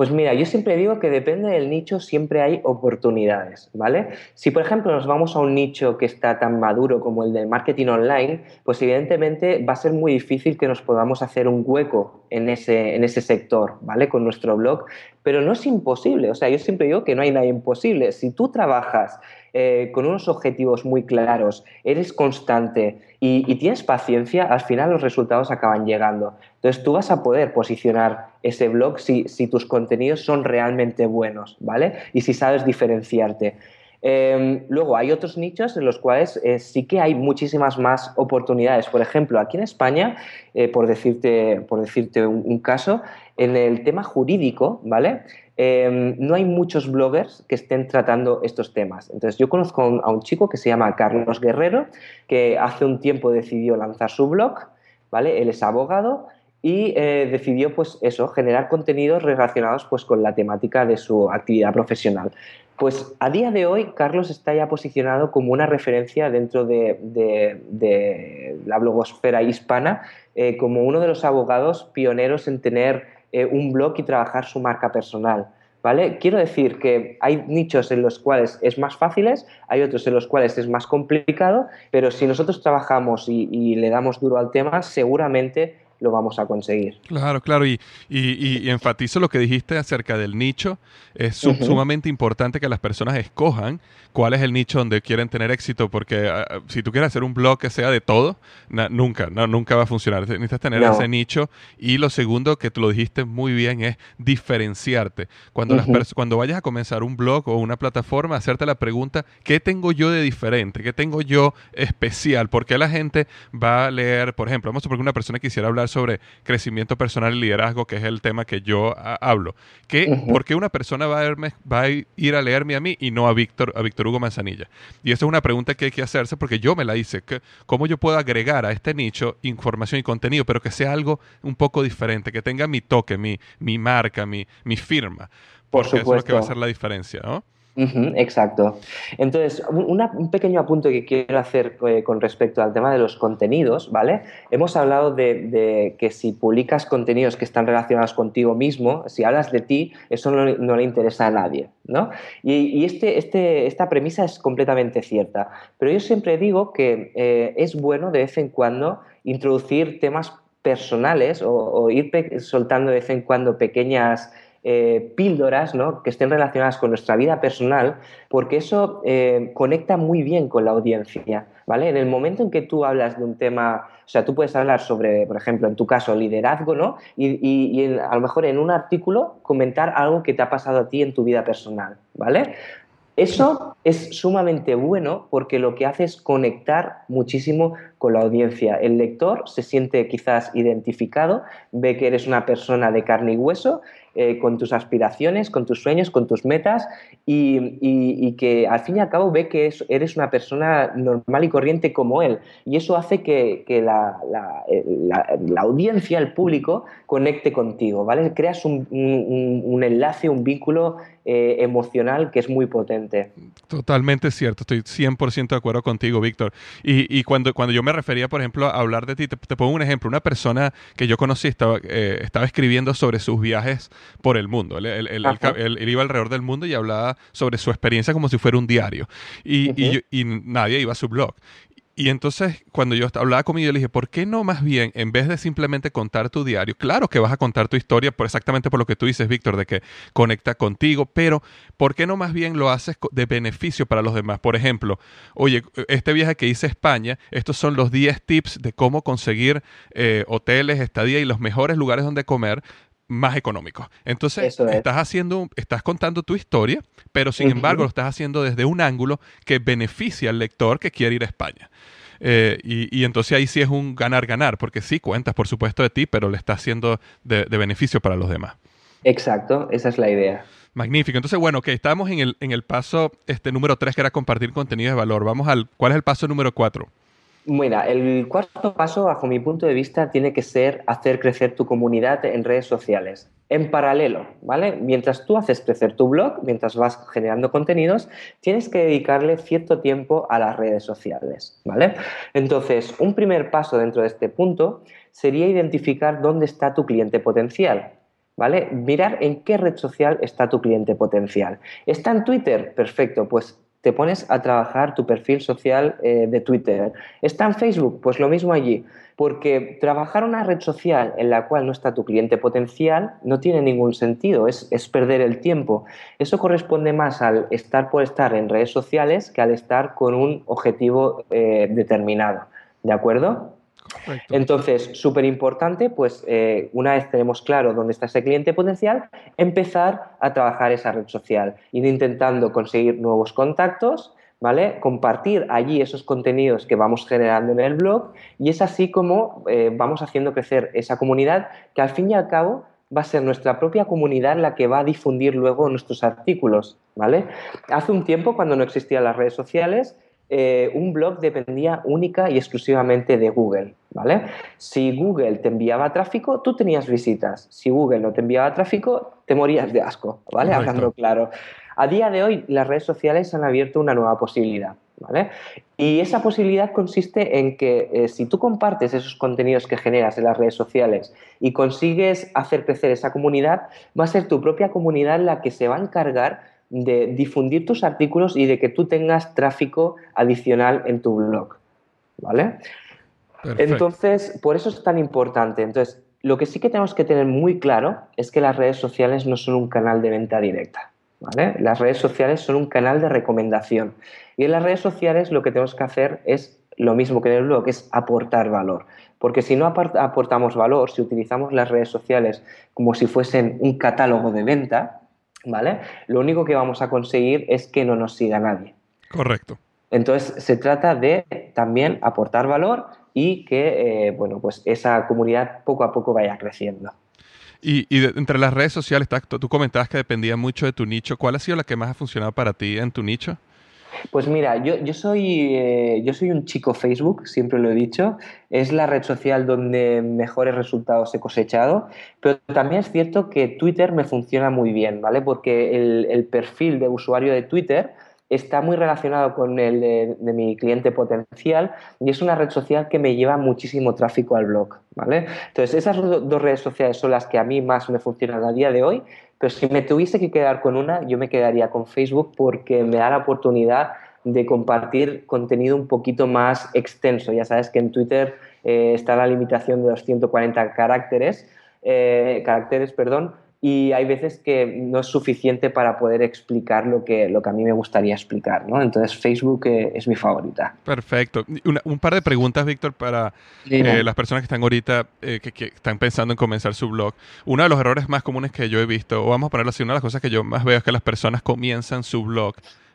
Pues mira, yo siempre digo que depende del nicho, siempre hay oportunidades, ¿vale? Si por ejemplo nos vamos a un nicho que está tan maduro como el del marketing online, pues evidentemente va a ser muy difícil que nos podamos hacer un hueco en ese, en ese sector, ¿vale? Con nuestro blog, pero no es imposible, o sea, yo siempre digo que no hay nada imposible. Si tú trabajas eh, con unos objetivos muy claros, eres constante y, tienes paciencia, al final los resultados acaban llegando. Entonces tú vas a poder posicionar ese blog si, tus contenidos son realmente buenos, ¿vale? Y si sabes diferenciarte. Em, luego hay otros nichos en los cuales eh, sí que hay muchísimas más oportunidades. Por ejemplo, aquí en España, eh, por decirte, por decirte un, caso, en el tema jurídico, ¿vale? Em, no hay muchos bloggers que estén tratando estos temas. Entonces, yo conozco a un chico que se llama Carlos Guerrero, que hace un tiempo decidió lanzar su blog, ¿vale? Él es abogado y eh, decidió, pues eso, generar contenidos relacionados pues, con la temática de su actividad profesional. Pues a día de hoy, Carlos está ya posicionado como una referencia dentro de, la blogosfera hispana, eh, como uno de los abogados pioneros en tener eh, un blog y trabajar su marca personal. ¿Vale? Quiero decir que hay nichos en los cuales es más fáciles, hay otros en los cuales es más complicado, pero si nosotros trabajamos y le damos duro al tema, seguramente lo vamos a conseguir. Claro, claro, y, y, enfatizo lo que dijiste acerca del nicho. Es sumamente importante que las personas escojan cuál es el nicho donde quieren tener éxito, porque ah, si tú quieres hacer un blog que sea de todo, nunca, no, nunca va a funcionar. Necesitas tener ese nicho. Y lo segundo, que tú lo dijiste muy bien, es diferenciarte. Cuando, las cuando vayas a comenzar un blog o una plataforma, hacerte la pregunta, ¿qué tengo yo de diferente? ¿Qué tengo yo especial? Porque la gente va a leer, por ejemplo, vamos a suponer que una persona quisiera hablar sobre crecimiento personal y liderazgo, que es el tema que yo hablo. ¿Qué, ¿Por qué una persona va a, verme, va a ir a leerme a mí y no a Víctor, a Víctor Hugo Manzanilla? Y esa es una pregunta que hay que hacerse porque yo me la hice. ¿Cómo yo puedo agregar a este nicho información y contenido, pero que sea algo un poco diferente, que tenga mi toque, mi, mi marca, mi, mi firma? Porque eso es lo que va a hacer la diferencia, ¿no? Exacto. Entonces, un pequeño apunte que quiero hacer eh, con respecto al tema de los contenidos, ¿vale? Hemos hablado de, que si publicas contenidos que están relacionados contigo mismo, si hablas de ti, eso no, le interesa a nadie, ¿no? Y, este, este, esta premisa es completamente cierta. Pero yo siempre digo que eh, es bueno de vez en cuando introducir temas personales o ir soltando de vez en cuando pequeñas eh, píldoras ¿no? que estén relacionadas con nuestra vida personal, porque eso eh, conecta muy bien con la audiencia. ¿vale? En el momento en que tú hablas de un tema, o sea, tú puedes hablar sobre, por ejemplo, en tu caso, liderazgo, ¿no? Y, a lo mejor en un artículo comentar algo que te ha pasado a ti en tu vida personal, ¿vale? Eso es sumamente bueno porque lo que hace es conectar muchísimo con la audiencia. El lector se siente quizás identificado, ve que eres una persona de carne y hueso eh, con tus aspiraciones, con tus sueños, con tus metas y, que al fin y al cabo ve que eres una persona normal y corriente como él. Y eso hace que, la, audiencia, el público, conecte contigo, ¿vale? Creas un, un enlace, un vínculo eh, emocional que es muy potente. Totalmente cierto, estoy 100% de acuerdo contigo, Víctor. Y, cuando, cuando yo me refería, por ejemplo, a hablar de ti, te, pongo un ejemplo. Una persona que yo conocí estaba, eh, estaba escribiendo sobre sus viajes por el mundo. Él, iba alrededor del mundo y hablaba sobre su experiencia como si fuera un diario. Y, y nadie iba a su blog. Y entonces, cuando yo hablaba conmigo, yo le dije, ¿por qué no más bien, en vez de simplemente contar tu diario, claro que vas a contar tu historia por exactamente por lo que tú dices, Víctor, de que conecta contigo, pero ¿por qué no más bien lo haces de beneficio para los demás? Por ejemplo, oye, este viaje que hice a España, estos son los 10 tips de cómo conseguir eh, hoteles, estadía y los mejores lugares donde comer más económicos. Entonces, estás haciendo, estás contando tu historia, pero sin embargo lo estás haciendo desde un ángulo que beneficia al lector que quiere ir a España. Eh, y, entonces ahí sí es un ganar-ganar, porque sí cuentas, por supuesto, de ti, pero le estás haciendo de, beneficio para los demás. Exacto, esa es la idea. Magnífico. Entonces, bueno, que estamos en el, en el paso este, número 3, que era compartir contenido de valor. Vamos al, ¿cuál es el paso número 4? Mira, el cuarto paso, bajo mi punto de vista, tiene que ser hacer crecer tu comunidad en redes sociales. En paralelo, ¿vale? Mientras tú haces crecer tu blog, mientras vas generando contenidos, tienes que dedicarle cierto tiempo a las redes sociales, ¿vale? Entonces, un primer paso dentro de este punto sería identificar dónde está tu cliente potencial. ¿Vale? Mirar en qué red social está tu cliente potencial. ¿Está en Twitter? Perfecto, pues te pones a trabajar tu perfil social eh, de Twitter. ¿Está en Facebook? Pues lo mismo allí. Porque trabajar una red social en la cual no está tu cliente potencial no tiene ningún sentido, es, perder el tiempo. Eso corresponde más al estar por estar en redes sociales que al estar con un objetivo eh, determinado. ¿De acuerdo? Entonces, súper importante, pues eh, una vez tenemos claro dónde está ese cliente potencial, empezar a trabajar esa red social, ir intentando conseguir nuevos contactos, ¿vale? Compartir allí esos contenidos que vamos generando en el blog y es así como eh, vamos haciendo crecer esa comunidad que al fin y al cabo va a ser nuestra propia comunidad la que va a difundir luego nuestros artículos, ¿vale? Hace un tiempo, cuando no existían las redes sociales, eh, un blog dependía única y exclusivamente de Google, ¿vale? Si Google te enviaba tráfico, tú tenías visitas. Si Google no te enviaba tráfico, te morías de asco, ¿vale? Hablando claro. A día de hoy, las redes sociales han abierto una nueva posibilidad, ¿vale? Y esa posibilidad consiste en que eh, si tú compartes esos contenidos que generas en las redes sociales y consigues hacer crecer esa comunidad, va a ser tu propia comunidad la que se va a encargar de difundir tus artículos y de que tú tengas tráfico adicional en tu blog. ¿Vale? Entonces, por eso es tan importante. Entonces, lo que sí que tenemos que tener muy claro es que las redes sociales no son un canal de venta directa. ¿vale? Las redes sociales son un canal de recomendación. Y en las redes sociales lo que tenemos que hacer es lo mismo que en el blog, es aportar valor. Porque si no aportamos valor, si utilizamos las redes sociales como si fuesen un catálogo de venta, ¿vale? Lo único que vamos a conseguir es que no nos siga nadie. Correcto. Entonces se trata de también aportar valor y que, eh, bueno, pues esa comunidad poco a poco vaya creciendo. Y, entre las redes sociales, tú comentabas que dependía mucho de tu nicho. ¿Cuál ha sido la que más ha funcionado para ti en tu nicho? Pues mira, yo, yo soy, eh, yo soy un chico Facebook, siempre lo he dicho. Es la red social donde mejores resultados he cosechado. Pero también es cierto que Twitter me funciona muy bien, ¿vale? Porque el, perfil de usuario de Twitter está muy relacionado con el de, mi cliente potencial y es una red social que me lleva muchísimo tráfico al blog, ¿vale? Entonces, esas dos redes sociales son las que a mí más me funcionan a día de hoy, pero si me tuviese que quedar con una, yo me quedaría con Facebook porque me da la oportunidad de compartir contenido un poquito más extenso. Ya sabes que en Twitter eh, está la limitación de los 140 caracteres, eh, caracteres, perdón, y hay veces que no es suficiente para poder explicar lo que, lo que a mí me gustaría explicar, ¿no? Entonces Facebook eh, es mi favorita. Perfecto. un par de preguntas, Víctor, para eh, las personas que están ahorita, eh, que, están pensando en comenzar su blog. Uno de los errores más comunes que yo he visto, o vamos a ponerlo así, una de las cosas que yo más veo es que las personas comienzan su blog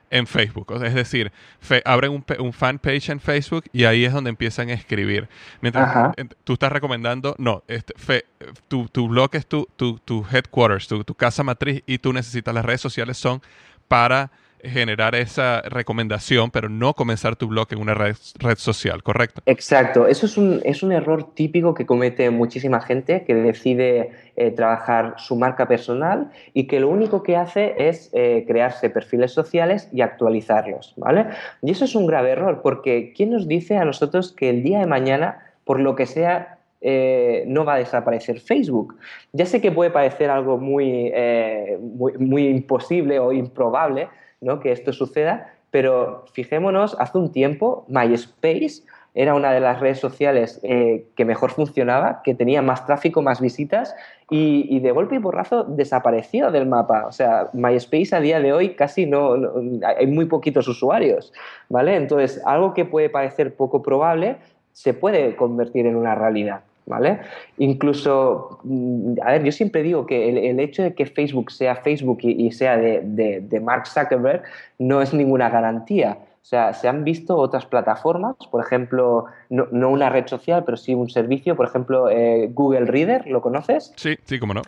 en Facebook. es decir, abren un, un fan page en Facebook y ahí es donde empiezan a escribir. Mientras tú estás recomendando, no, este, tu, tu, blog es tu, tu, tu headquarters, tu, tu casa matriz y tú necesitas las redes sociales son para generar esa recomendación, pero no comenzar tu blog en una red, social, ¿correcto? Exacto, eso es un, es un, error típico que comete muchísima gente que decide eh, trabajar su marca personal y que lo único que hace es eh, crearse perfiles sociales y actualizarlos, ¿vale? Y eso es un grave error porque ¿quién nos dice a nosotros que el día de mañana, por lo que sea, eh, no va a desaparecer Facebook. Ya sé que puede parecer algo muy, muy imposible o improbable, que esto suceda, pero fijémonos, hace un tiempo MySpace era una de las redes sociales eh, que mejor funcionaba, que tenía más tráfico, más visitas y, de golpe y porrazo desapareció del mapa. O sea, MySpace a día de hoy casi no, hay muy poquitos usuarios, ¿vale? Entonces, algo que puede parecer poco probable se puede convertir en una realidad. ¿Vale? Incluso, mm, a ver, yo siempre digo que el, hecho de que Facebook sea Facebook y, sea de, Mark Zuckerberg no es ninguna garantía. O sea, se han visto otras plataformas, por ejemplo, no, una red social, pero sí un servicio, por ejemplo, eh, Google Reader, ¿lo conoces? Sí, sí, cómo no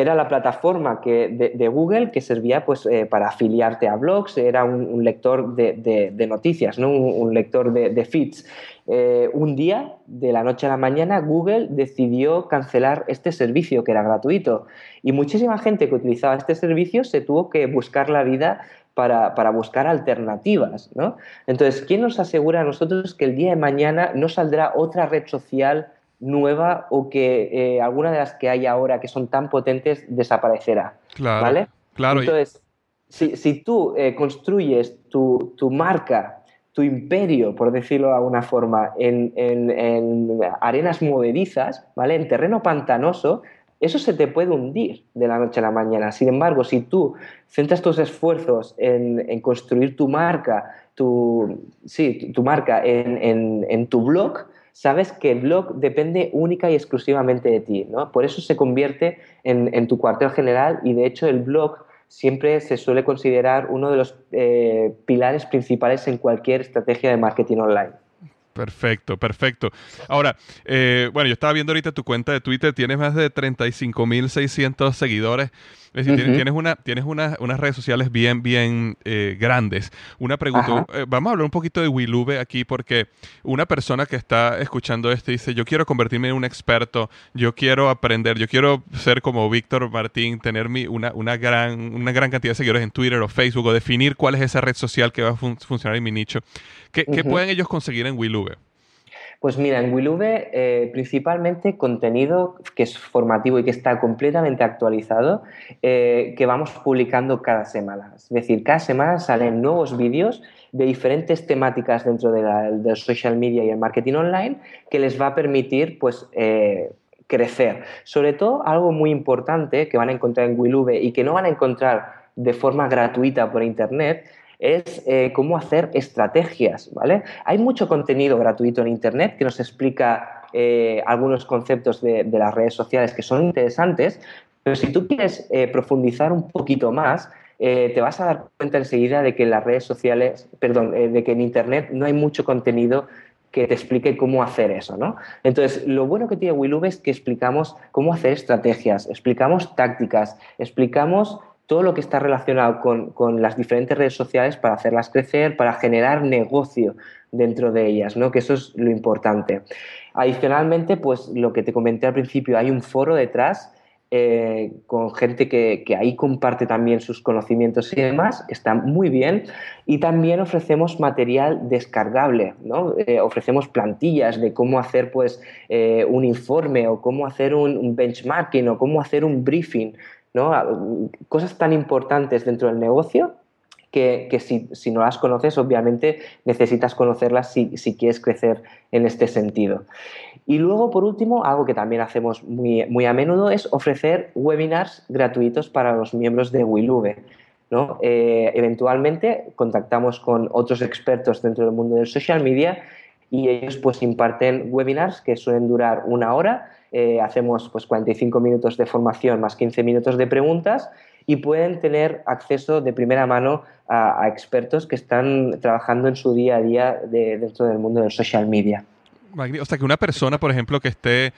era la plataforma que, de, Google que servía pues, eh, para afiliarte a blogs, era un, lector de, noticias, ¿no? un, lector de, feeds. Eh, un día, de la noche a la mañana, Google decidió cancelar este servicio que era gratuito y muchísima gente que utilizaba este servicio se tuvo que buscar la vida para, para, buscar alternativas. ¿no? Entonces, ¿quién nos asegura a nosotros que el día de mañana no saldrá otra red social nueva o que eh, alguna de las que hay ahora que son tan potentes desaparecerá. Claro, ¿vale? claro. Entonces, si, tú eh, construyes tu, marca, tu imperio, por decirlo de alguna forma, en, arenas movedizas, ¿vale? En terreno pantanoso, eso se te puede hundir de la noche a la mañana. Sin embargo, si tú centras tus esfuerzos en, construir tu marca, tu, sí, tu marca en, tu blog, sabes que el blog depende única y exclusivamente de ti, ¿no? Por eso se convierte en, tu cuartel general y de hecho el blog siempre se suele considerar uno de los eh, pilares principales en cualquier estrategia de marketing online. Perfecto, perfecto. Ahora, eh, bueno, yo estaba viendo ahorita tu cuenta de Twitter, tienes más de 35.600 seguidores. Es decir, tienes, una, tienes unas redes sociales bien, bien eh, grandes. Una pregunta, eh, vamos a hablar un poquito de Wilube aquí porque una persona que está escuchando esto dice, yo quiero convertirme en un experto, yo quiero aprender, yo quiero ser como Víctor Martín, tener mi, una, una, gran, una gran cantidad de seguidores en Twitter o Facebook o definir cuál es esa red social que va a funcionar en mi nicho. ¿Qué, pueden ellos conseguir en Wilube? Pues mira, en Wilube eh, principalmente contenido que es formativo y que está completamente actualizado, eh, que vamos publicando cada semana. Es decir, cada semana salen nuevos vídeos de diferentes temáticas dentro de la, social media y el marketing online que les va a permitir pues, eh, crecer. Sobre todo, algo muy importante que van a encontrar en Wilube y que no van a encontrar de forma gratuita por internet es eh, cómo hacer estrategias, ¿vale? Hay mucho contenido gratuito en Internet que nos explica eh, algunos conceptos de, las redes sociales que son interesantes, pero si tú quieres eh, profundizar un poquito más, te vas a dar cuenta enseguida de que en las redes sociales, perdón, de que en Internet no hay mucho contenido que te explique cómo hacer eso, ¿no? Entonces, lo bueno que tiene Willube es que explicamos cómo hacer estrategias, explicamos tácticas, explicamos todo lo que está relacionado con, las diferentes redes sociales para hacerlas crecer, para generar negocio dentro de ellas, ¿no? Que eso es lo importante. Adicionalmente, pues lo que te comenté al principio, hay un foro detrás eh, con gente que, ahí comparte también sus conocimientos y demás, está muy bien. Y también ofrecemos material descargable, ¿no? Eh, ofrecemos plantillas de cómo hacer pues, eh, un informe o cómo hacer un benchmarking o cómo hacer un briefing ¿no? Cosas tan importantes dentro del negocio que, si, no las conoces, obviamente necesitas conocerlas si, quieres crecer en este sentido. Y luego, por último, algo que también hacemos muy, muy a menudo es ofrecer webinars gratuitos para los miembros de Wilube. ¿no? Eh, eventualmente contactamos con otros expertos dentro del mundo del social media y ellos pues imparten webinars que suelen durar una hora eh, hacemos pues 45 minutos de formación más 15 minutos de preguntas y pueden tener acceso de primera mano a, expertos que están trabajando en su día a día dentro del mundo del social media. O sea, que una persona, por ejemplo, que esté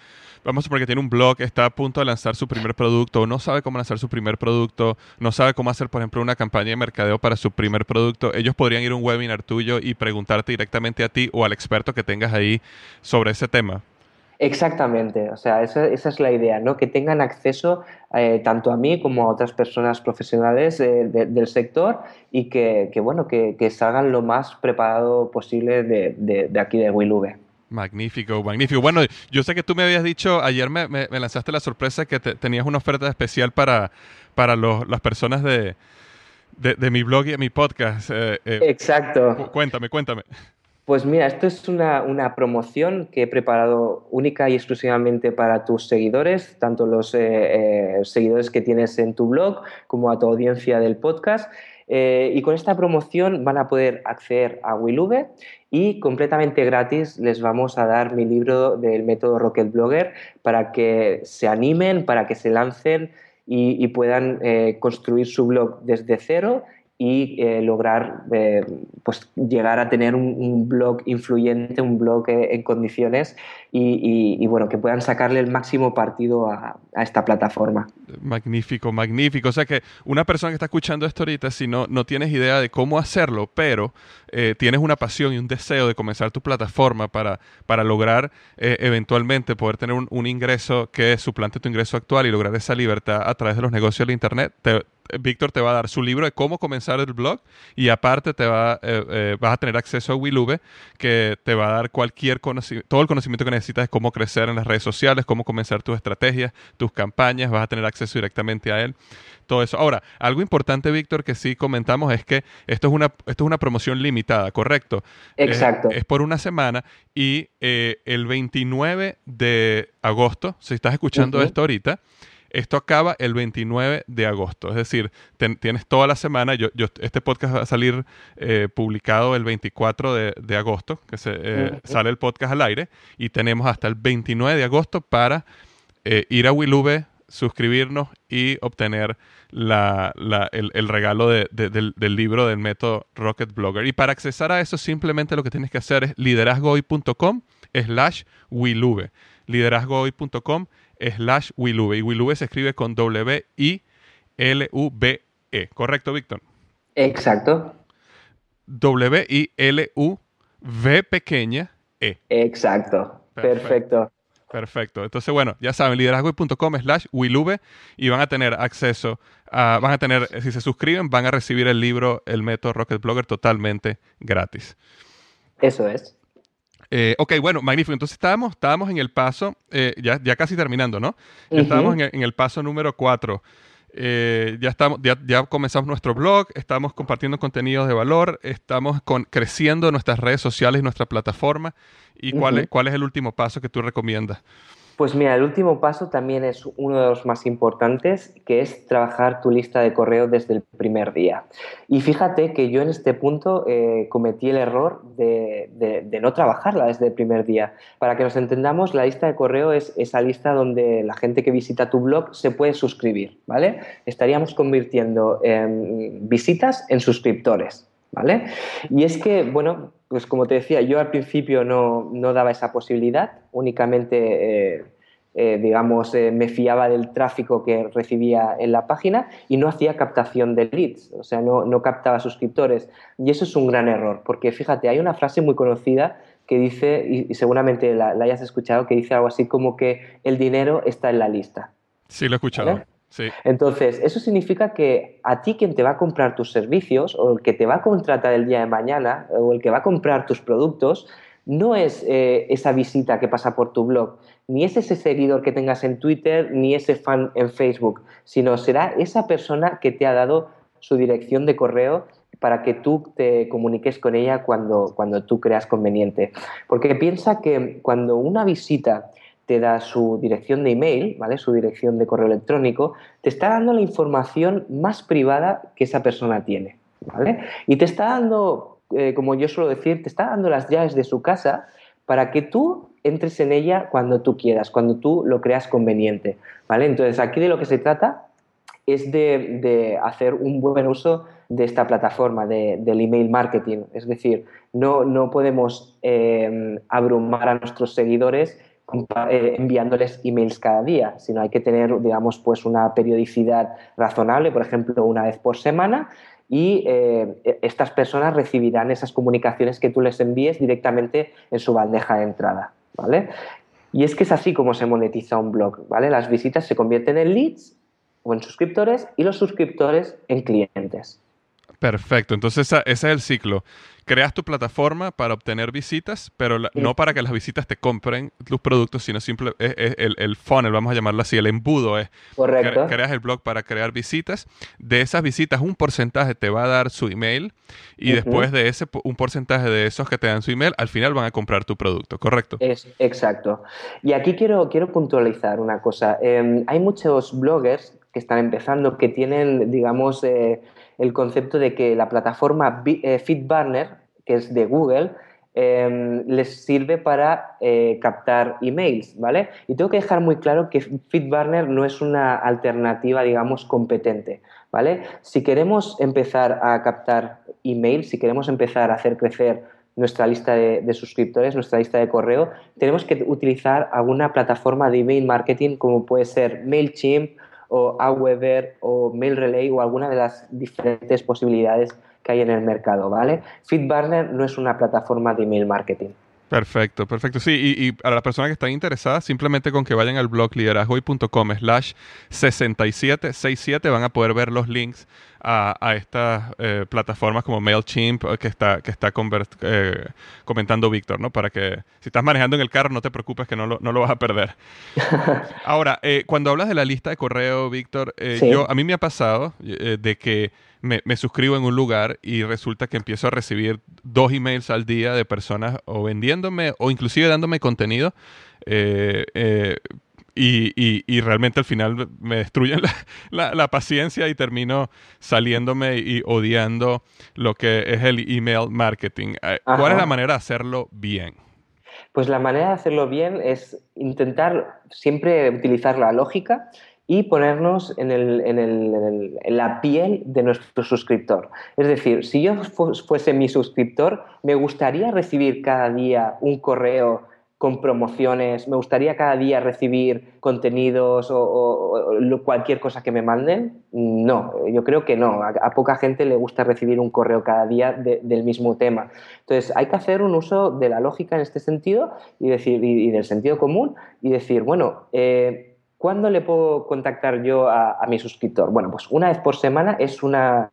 vamos a suponer que tiene un blog, está a punto de lanzar su primer producto, no sabe cómo lanzar su primer producto, no sabe cómo hacer, por ejemplo, una campaña de mercadeo para su primer producto, ellos podrían ir a un webinar tuyo y preguntarte directamente a ti o al experto que tengas ahí sobre ese tema. Exactamente, o sea, esa, es la idea, ¿no? Que tengan acceso eh, tanto a mí como a otras personas profesionales eh, del sector y que, bueno, que, salgan lo más preparado posible de, aquí de Wilube. Magnífico, magnífico. Bueno, yo sé que tú me habías dicho, ayer me, lanzaste la sorpresa que tenías una oferta especial para, para las personas de, mi blog y de mi podcast. Eh, Exacto. Cuéntame, cuéntame. Pues mira, esto es una, promoción que he preparado única y exclusivamente para tus seguidores, tanto los eh, eh, seguidores que tienes en tu blog como a tu audiencia del podcast. Eh, y con esta promoción van a poder acceder a Willube y completamente gratis les vamos a dar mi libro del método Rocket Blogger para que se animen, para que se lancen y, puedan construir su blog desde cero y eh, lograr eh, pues llegar a tener un, blog influyente, un blog eh, en condiciones y, bueno, que puedan sacarle el máximo partido a, esta plataforma. Magnífico, magnífico. O sea que una persona que está escuchando esto ahorita, si no, no tienes idea de cómo hacerlo, pero tienes una pasión y un deseo de comenzar tu plataforma para, para lograr eventualmente poder tener un, ingreso que suplante tu ingreso actual y lograr esa libertad a través de los negocios de Internet, te, Víctor te va a dar su libro de cómo comenzar el blog y aparte te va, eh, eh, vas a tener acceso a Wilube que te va a dar cualquier todo el conocimiento que necesitas de cómo crecer en las redes sociales, cómo comenzar tus estrategias, tus campañas, vas a tener acceso directamente a él. Todo eso. Ahora, algo importante, Víctor, que sí comentamos es que esto es una, esto es una promoción limitada, ¿correcto? Exacto. es por una semana y eh, el 29 de agosto, si estás escuchando esto ahorita, esto acaba el 29 de agosto, es decir, tienes toda la semana. Yo, este podcast va a salir eh, publicado el 24 de, agosto, que se, eh, sale el podcast al aire, y tenemos hasta el 29 de agosto para eh, ir a Wilube, suscribirnos y obtener el, regalo del, del, libro del método Rocket Blogger. Y para accesar a eso, simplemente lo que tienes que hacer es liderazgohoy.com slash Wilube. Liderazgohoy.com slash Wilube. Y Wilube se escribe con W-I-L-U-B-E. ¿Correcto, Víctor? Exacto. W-I-L-U-V pequeña E. Exacto. Perfecto. Perfecto. Entonces, bueno, ya saben, liderazgo.com slash Wilube y van a tener acceso a, van a tener, si se suscriben, van a recibir el libro, el método Rocket Blogger totalmente gratis. Eso es. Eh, ok, bueno, magnífico. Entonces estábamos, estábamos en el paso, eh, ya, ya casi terminando, ¿no? Estábamos en, el paso número 4. Eh, ya, estamos, ya, comenzamos nuestro blog, estamos compartiendo contenidos de valor, estamos con, creciendo nuestras redes sociales y nuestra plataforma. ¿Y cuál, cuál es el último paso que tú recomiendas? Pues mira, el último paso también es uno de los más importantes, que es trabajar tu lista de correo desde el primer día. Y fíjate que yo en este punto eh, cometí el error de, no trabajarla desde el primer día. Para que nos entendamos, la lista de correo es esa lista donde la gente que visita tu blog se puede suscribir, ¿vale? Estaríamos convirtiendo visitas en suscriptores. ¿Vale? Y es que, bueno, pues como te decía, yo al principio no, daba esa posibilidad, únicamente, eh, eh, digamos, eh, me fiaba del tráfico que recibía en la página y no hacía captación de leads, o sea, no, captaba suscriptores. Y eso es un gran error, porque fíjate, hay una frase muy conocida que dice, y, seguramente la, hayas escuchado, que dice algo así como que el dinero está en la lista. Sí, lo he escuchado. Entonces, eso significa que a ti quien te va a comprar tus servicios o el que te va a contratar el día de mañana o el que va a comprar tus productos, no es eh, esa visita que pasa por tu blog, ni es ese seguidor que tengas en Twitter, ni ese fan en Facebook, sino será esa persona que te ha dado su dirección de correo para que tú te comuniques con ella cuando, cuando tú creas conveniente. Porque piensa que cuando una visita te da su dirección de email, ¿vale? Su dirección de correo electrónico, te está dando la información más privada que esa persona tiene, ¿vale? Y te está dando, eh, como yo suelo decir, te está dando las llaves de su casa para que tú entres en ella cuando tú quieras, cuando tú lo creas conveniente, ¿vale? Entonces, aquí de lo que se trata es de, hacer un buen uso de esta plataforma del email marketing. Es decir, no, no podemos em, abrumar a nuestros seguidores eh, enviándoles emails cada día, sino hay que tener, digamos, pues una periodicidad razonable, por ejemplo, una vez por semana, y eh, e, estas personas recibirán esas comunicaciones que tú les envíes directamente en su bandeja de entrada, ¿vale? Y es que es así como se monetiza un blog, ¿vale? Las visitas se convierten en leads o en suscriptores y los suscriptores en clientes. Perfecto, entonces ese es el ciclo. Creas tu plataforma para obtener visitas, pero no para que las visitas te compren tus productos, sino simple, el, el, funnel, vamos a llamarlo así, el embudo es. Correcto. creas el blog para crear visitas. De esas visitas, un porcentaje te va a dar su email y después de ese, un porcentaje de esos que te dan su email, al final van a comprar tu producto, ¿correcto? Es, exacto. Y aquí quiero, quiero puntualizar una cosa. Em, hay muchos bloggers que están empezando que tienen, digamos, eh, el concepto de que la plataforma eh, FeedBurner, que es de Google, em, les sirve para eh, captar emails, ¿vale? Y tengo que dejar muy claro que FeedBurner no es una alternativa, digamos, competente, ¿vale? Si queremos empezar a captar emails, si queremos empezar a hacer crecer nuestra lista de, de, suscriptores, nuestra lista de correo, tenemos que utilizar alguna plataforma de email marketing como puede ser MailChimp o Aweber o Mail Relay o alguna de las diferentes posibilidades que hay en el mercado, ¿vale? FeedBurner no es una plataforma de email marketing. Perfecto, perfecto. Sí, y, y, a las personas que están interesadas, simplemente con que vayan al blog liderazgoy.com slash 6767 van a poder ver los links a, a estas eh, plataformas como MailChimp que está, que está eh, comentando Víctor, ¿no? Para que si estás manejando en el carro no te preocupes que no lo, no lo vas a perder. [LAUGHS] Ahora, eh, cuando hablas de la lista de correo, Víctor, yo a mí me ha pasado de que me, suscribo en un lugar y resulta que empiezo a recibir dos emails al día de personas o vendiéndome o inclusive dándome contenido. Eh, eh, y, realmente al final me destruyen la, paciencia y termino saliéndome y odiando lo que es el email marketing. Eh, ¿Cuál es la manera de hacerlo bien? Pues la manera de hacerlo bien es intentar siempre utilizar la lógica y ponernos en, la piel de nuestro suscriptor. Es decir, si yo fuese mi suscriptor, me gustaría recibir cada día un correo con promociones, me gustaría cada día recibir contenidos o, cualquier cosa que me manden. No, yo creo que no. A, poca gente le gusta recibir un correo cada día del mismo tema. Entonces, hay que hacer un uso de la lógica en este sentido y, decir, y, del sentido común y decir, bueno, eh, ¿Cuándo le puedo contactar yo a, mi suscriptor? Bueno, pues una vez por semana es una,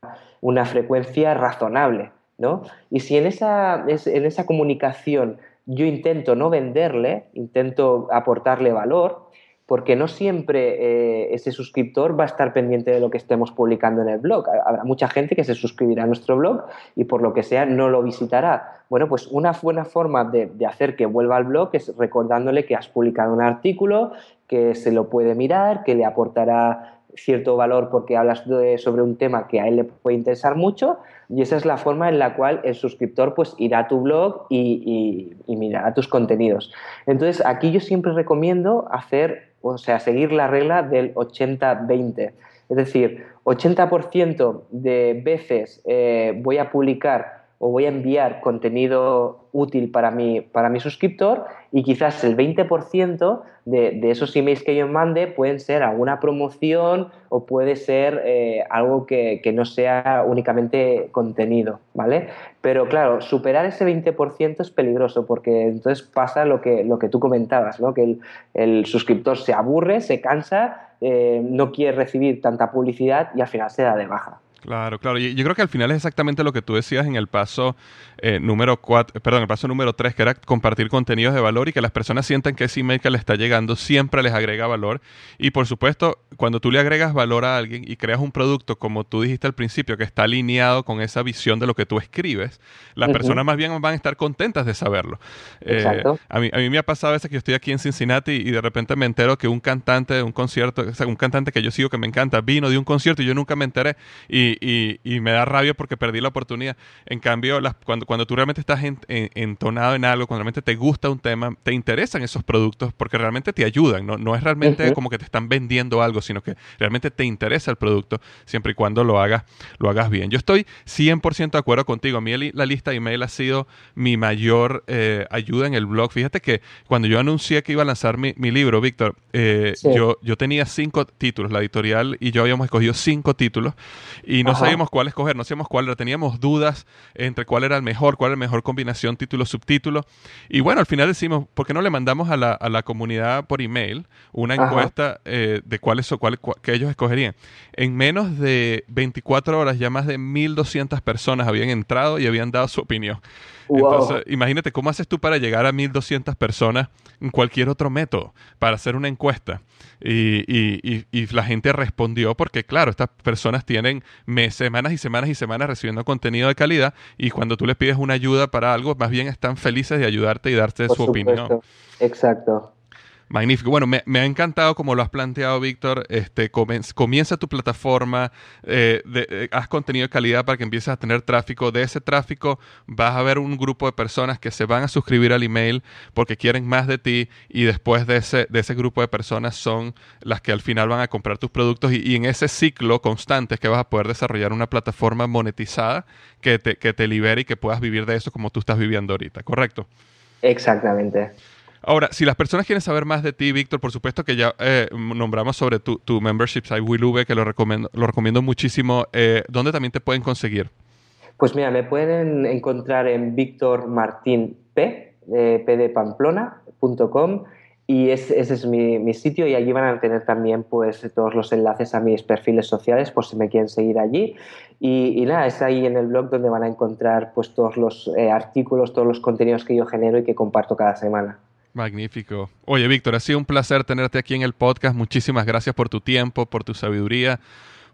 frecuencia razonable, ¿no? Y si en esa, en esa comunicación yo intento no venderle, intento aportarle valor, porque no siempre eh, ese suscriptor va a estar pendiente de lo que estemos publicando en el blog. Habrá mucha gente que se suscribirá a nuestro blog y por lo que sea no lo visitará. Bueno, pues una buena forma de, hacer que vuelva al blog es recordándole que has publicado un artículo, que se lo puede mirar, que le aportará cierto valor porque hablas sobre un tema que a él le puede interesar mucho y esa es la forma en la cual el suscriptor pues irá a tu blog y, mirará tus contenidos. Entonces aquí yo siempre recomiendo hacer o sea, seguir la regla del 80-20. Es decir, 80% de veces eh, voy a publicar o voy a enviar contenido útil para mi, para mi suscriptor y quizás el 20% de, de, esos emails que yo mande pueden ser alguna promoción o puede ser eh, algo que, no sea únicamente contenido, ¿vale? Pero claro, superar ese 20% es peligroso porque entonces pasa lo que, tú comentabas, ¿no? Que el, el suscriptor se aburre, se cansa, eh, no quiere recibir tanta publicidad y al final se da de baja. Claro, claro. Y yo creo que al final es exactamente lo que tú decías en el paso eh, número cuatro, perdón, el paso número tres, que era compartir contenidos de valor y que las personas sientan que ese email que le está llegando siempre les agrega valor. Y por supuesto, cuando tú le agregas valor a alguien y creas un producto, como tú dijiste al principio, que está alineado con esa visión de lo que tú escribes, las personas más bien van a estar contentas de saberlo. Eh, a, mí, a mí me ha pasado a veces que yo estoy aquí en Cincinnati y de repente me entero que un cantante de un concierto, o sea, un cantante que yo sigo que me encanta, vino de un concierto y yo nunca me enteré. Y y, y, me da rabia porque perdí la oportunidad. En cambio, las, cuando, cuando tú realmente estás entonado en algo, cuando realmente te gusta un tema, te interesan esos productos porque realmente te ayudan. No, no es realmente como que te están vendiendo algo, sino que realmente te interesa el producto siempre y cuando lo hagas, lo hagas bien. Yo estoy 100% de acuerdo contigo. A mí la lista de email ha sido mi mayor eh, ayuda en el blog. Fíjate que cuando yo anuncié que iba a lanzar mi, libro, Víctor, eh, yo, yo tenía cinco títulos. La editorial y yo habíamos escogido cinco títulos y no sabíamos cuál escoger, no sabíamos cuál era. Teníamos dudas entre cuál era el mejor, cuál era la mejor combinación título-subtítulo. Y bueno, al final decimos, ¿por qué no le mandamos a la, a la comunidad por email una encuesta eh, de cuáles o cuál, que ellos escogerían? En menos de 24 horas ya más de 1.200 personas habían entrado y habían dado su opinión. Entonces, imagínate cómo haces tú para llegar a 1200 personas en cualquier otro método, para hacer una encuesta. Y, y, y, la gente respondió porque, claro, estas personas tienen mes, semanas y semanas y semanas recibiendo contenido de calidad y cuando tú les pides una ayuda para algo, más bien están felices de ayudarte y darte su opinión. Exacto. Magnífico. Bueno, me, ha encantado como lo has planteado, Víctor. Este, comienza tu plataforma, eh, eh, haz contenido de calidad para que empieces a tener tráfico. De ese tráfico vas a ver un grupo de personas que se van a suscribir al email porque quieren más de ti y después de ese, de ese grupo de personas son las que al final van a comprar tus productos y, en ese ciclo constante es que vas a poder desarrollar una plataforma monetizada que te, que te libere y que puedas vivir de eso como tú estás viviendo ahorita, ¿correcto? Exactamente. Ahora, si las personas quieren saber más de ti, Víctor, por supuesto que ya eh, nombramos sobre tu, tu membership site Willube, que lo recomiendo, lo recomiendo muchísimo. Eh, ¿Dónde también te pueden conseguir? Pues mira, me pueden encontrar en Víctor Martín P, eh, pdpamplona.com y ese es mi, sitio y allí van a tener también pues todos los enlaces a mis perfiles sociales por si me quieren seguir allí y, nada, es ahí en el blog donde van a encontrar pues todos los eh, artículos, todos los contenidos que yo genero y que comparto cada semana. Magnífico. Oye, Víctor, ha sido un placer tenerte aquí en el podcast. Muchísimas gracias por tu tiempo, por tu sabiduría,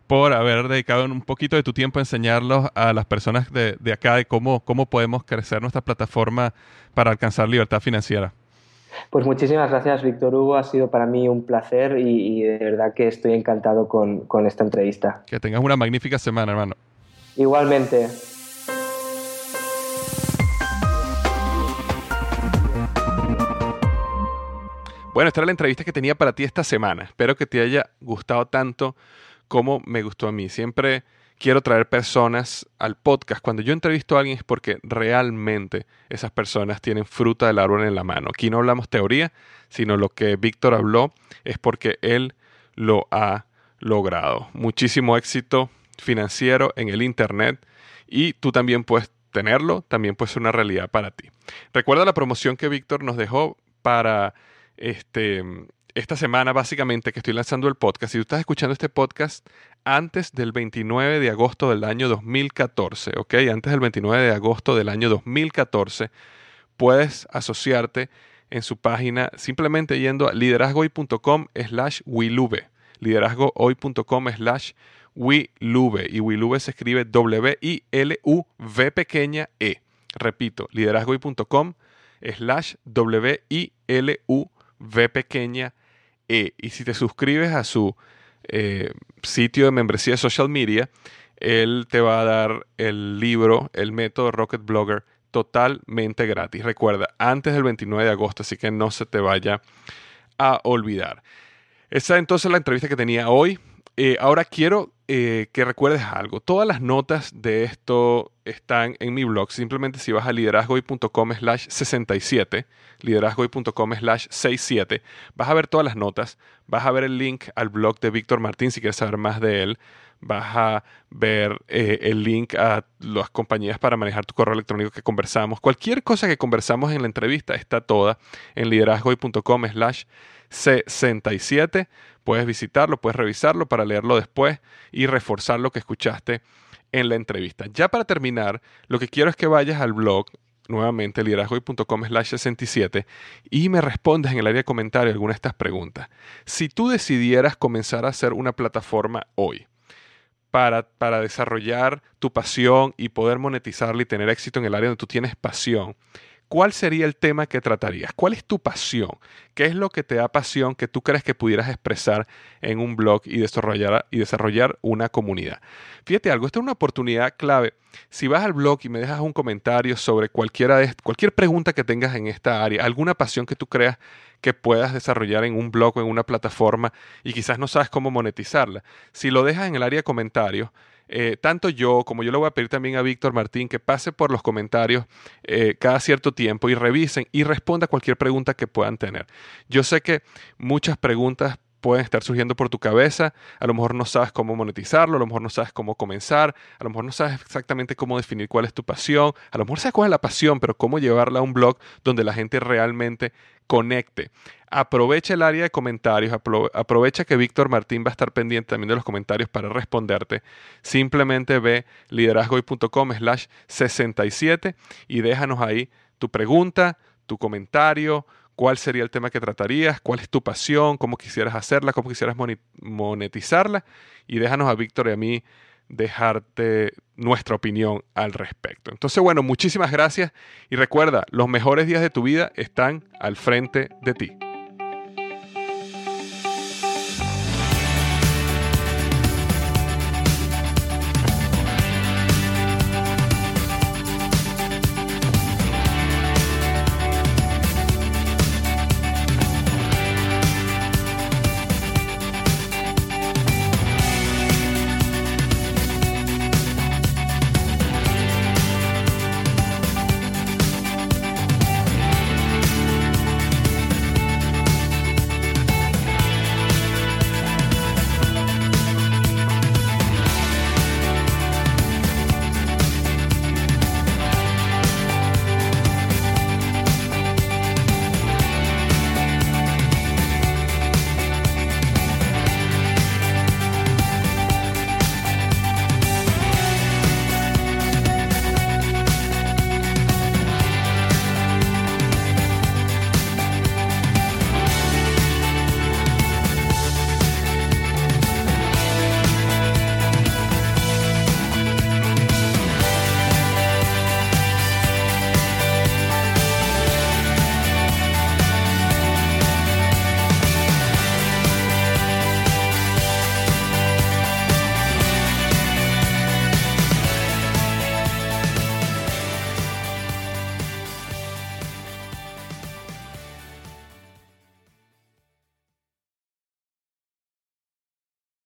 por haber dedicado un poquito de tu tiempo a enseñarlos a las personas de, acá de cómo, cómo podemos crecer nuestra plataforma para alcanzar libertad financiera. Pues muchísimas gracias, Víctor Hugo. Ha sido para mí un placer y, de verdad que estoy encantado con, con esta entrevista. Que tengas una magnífica semana, hermano. Igualmente. Bueno, esta era la entrevista que tenía para ti esta semana. Espero que te haya gustado tanto como me gustó a mí. Siempre quiero traer personas al podcast. Cuando yo entrevisto a alguien es porque realmente esas personas tienen fruta del árbol en la mano. Aquí no hablamos teoría, sino lo que Víctor habló es porque él lo ha logrado. Muchísimo éxito financiero en el Internet y tú también puedes tenerlo, también puede ser una realidad para ti. Recuerda la promoción que Víctor nos dejó para este, esta semana básicamente que estoy lanzando el podcast, si tú estás escuchando este podcast antes del 29 de agosto del año 2014, ¿ok? Antes del 29 de agosto del año 2014, puedes asociarte en su página simplemente yendo a liderazgohoy.com slash wilube. Liderazgohoy.com slash wilube. Y wilube se escribe W-I-L-U-V pequeña E. Repito, liderazgohoy.com slash W-I-L-U-V V pequeña E. Y si te suscribes a su eh, sitio de membresía de social media, él te va a dar el libro, el método Rocket Blogger, totalmente gratis. Recuerda, antes del 29 de agosto, así que no se te vaya a olvidar. Esa entonces la entrevista que tenía hoy. Eh, ahora quiero eh, que recuerdes algo. Todas las notas de esto están en mi blog. Simplemente si vas a liderazgoy.com slash 67, liderazgoy.com slash 67, vas a ver todas las notas. Vas a ver el link al blog de Víctor Martín si quieres saber más de él. Vas a ver eh, el link a las compañías para manejar tu correo electrónico que conversamos. Cualquier cosa que conversamos en la entrevista está toda en liderazgoy.com slash 67 Puedes visitarlo, puedes revisarlo para leerlo después y reforzar lo que escuchaste en la entrevista. Ya para terminar, lo que quiero es que vayas al blog nuevamente liderazgoy.com slash 67 y me respondas en el área de comentario alguna de estas preguntas. Si tú decidieras comenzar a hacer una plataforma hoy para, para desarrollar tu pasión y poder monetizarla y tener éxito en el área donde tú tienes pasión, ¿cuál sería el tema que tratarías? ¿Cuál es tu pasión? ¿Qué es lo que te da pasión que tú crees que pudieras expresar en un blog y desarrollar, y desarrollar una comunidad? Fíjate algo, esta es una oportunidad clave. Si vas al blog y me dejas un comentario sobre cualquiera cualquier pregunta que tengas en esta área, alguna pasión que tú creas que puedas desarrollar en un blog o en una plataforma y quizás no sabes cómo monetizarla, si lo dejas en el área de comentarios, eh, tanto yo como yo le voy a pedir también a Víctor Martín que pase por los comentarios eh, cada cierto tiempo y revisen y responda cualquier pregunta que puedan tener. Yo sé que muchas preguntas pueden estar surgiendo por tu cabeza, a lo mejor no sabes cómo monetizarlo, a lo mejor no sabes cómo comenzar, a lo mejor no sabes exactamente cómo definir cuál es tu pasión, a lo mejor sabes cuál es la pasión, pero cómo llevarla a un blog donde la gente realmente conecte. Aprovecha el área de comentarios, aprovecha que Víctor Martín va a estar pendiente también de los comentarios para responderte. Simplemente ve liderazgoy.com slash 67 y déjanos ahí tu pregunta, tu comentario, cuál sería el tema que tratarías, cuál es tu pasión, cómo quisieras hacerla, cómo quisieras monetizarla y déjanos a Víctor y a mí dejarte nuestra opinión al respecto. Entonces, bueno, muchísimas gracias y recuerda, los mejores días de tu vida están al frente de ti.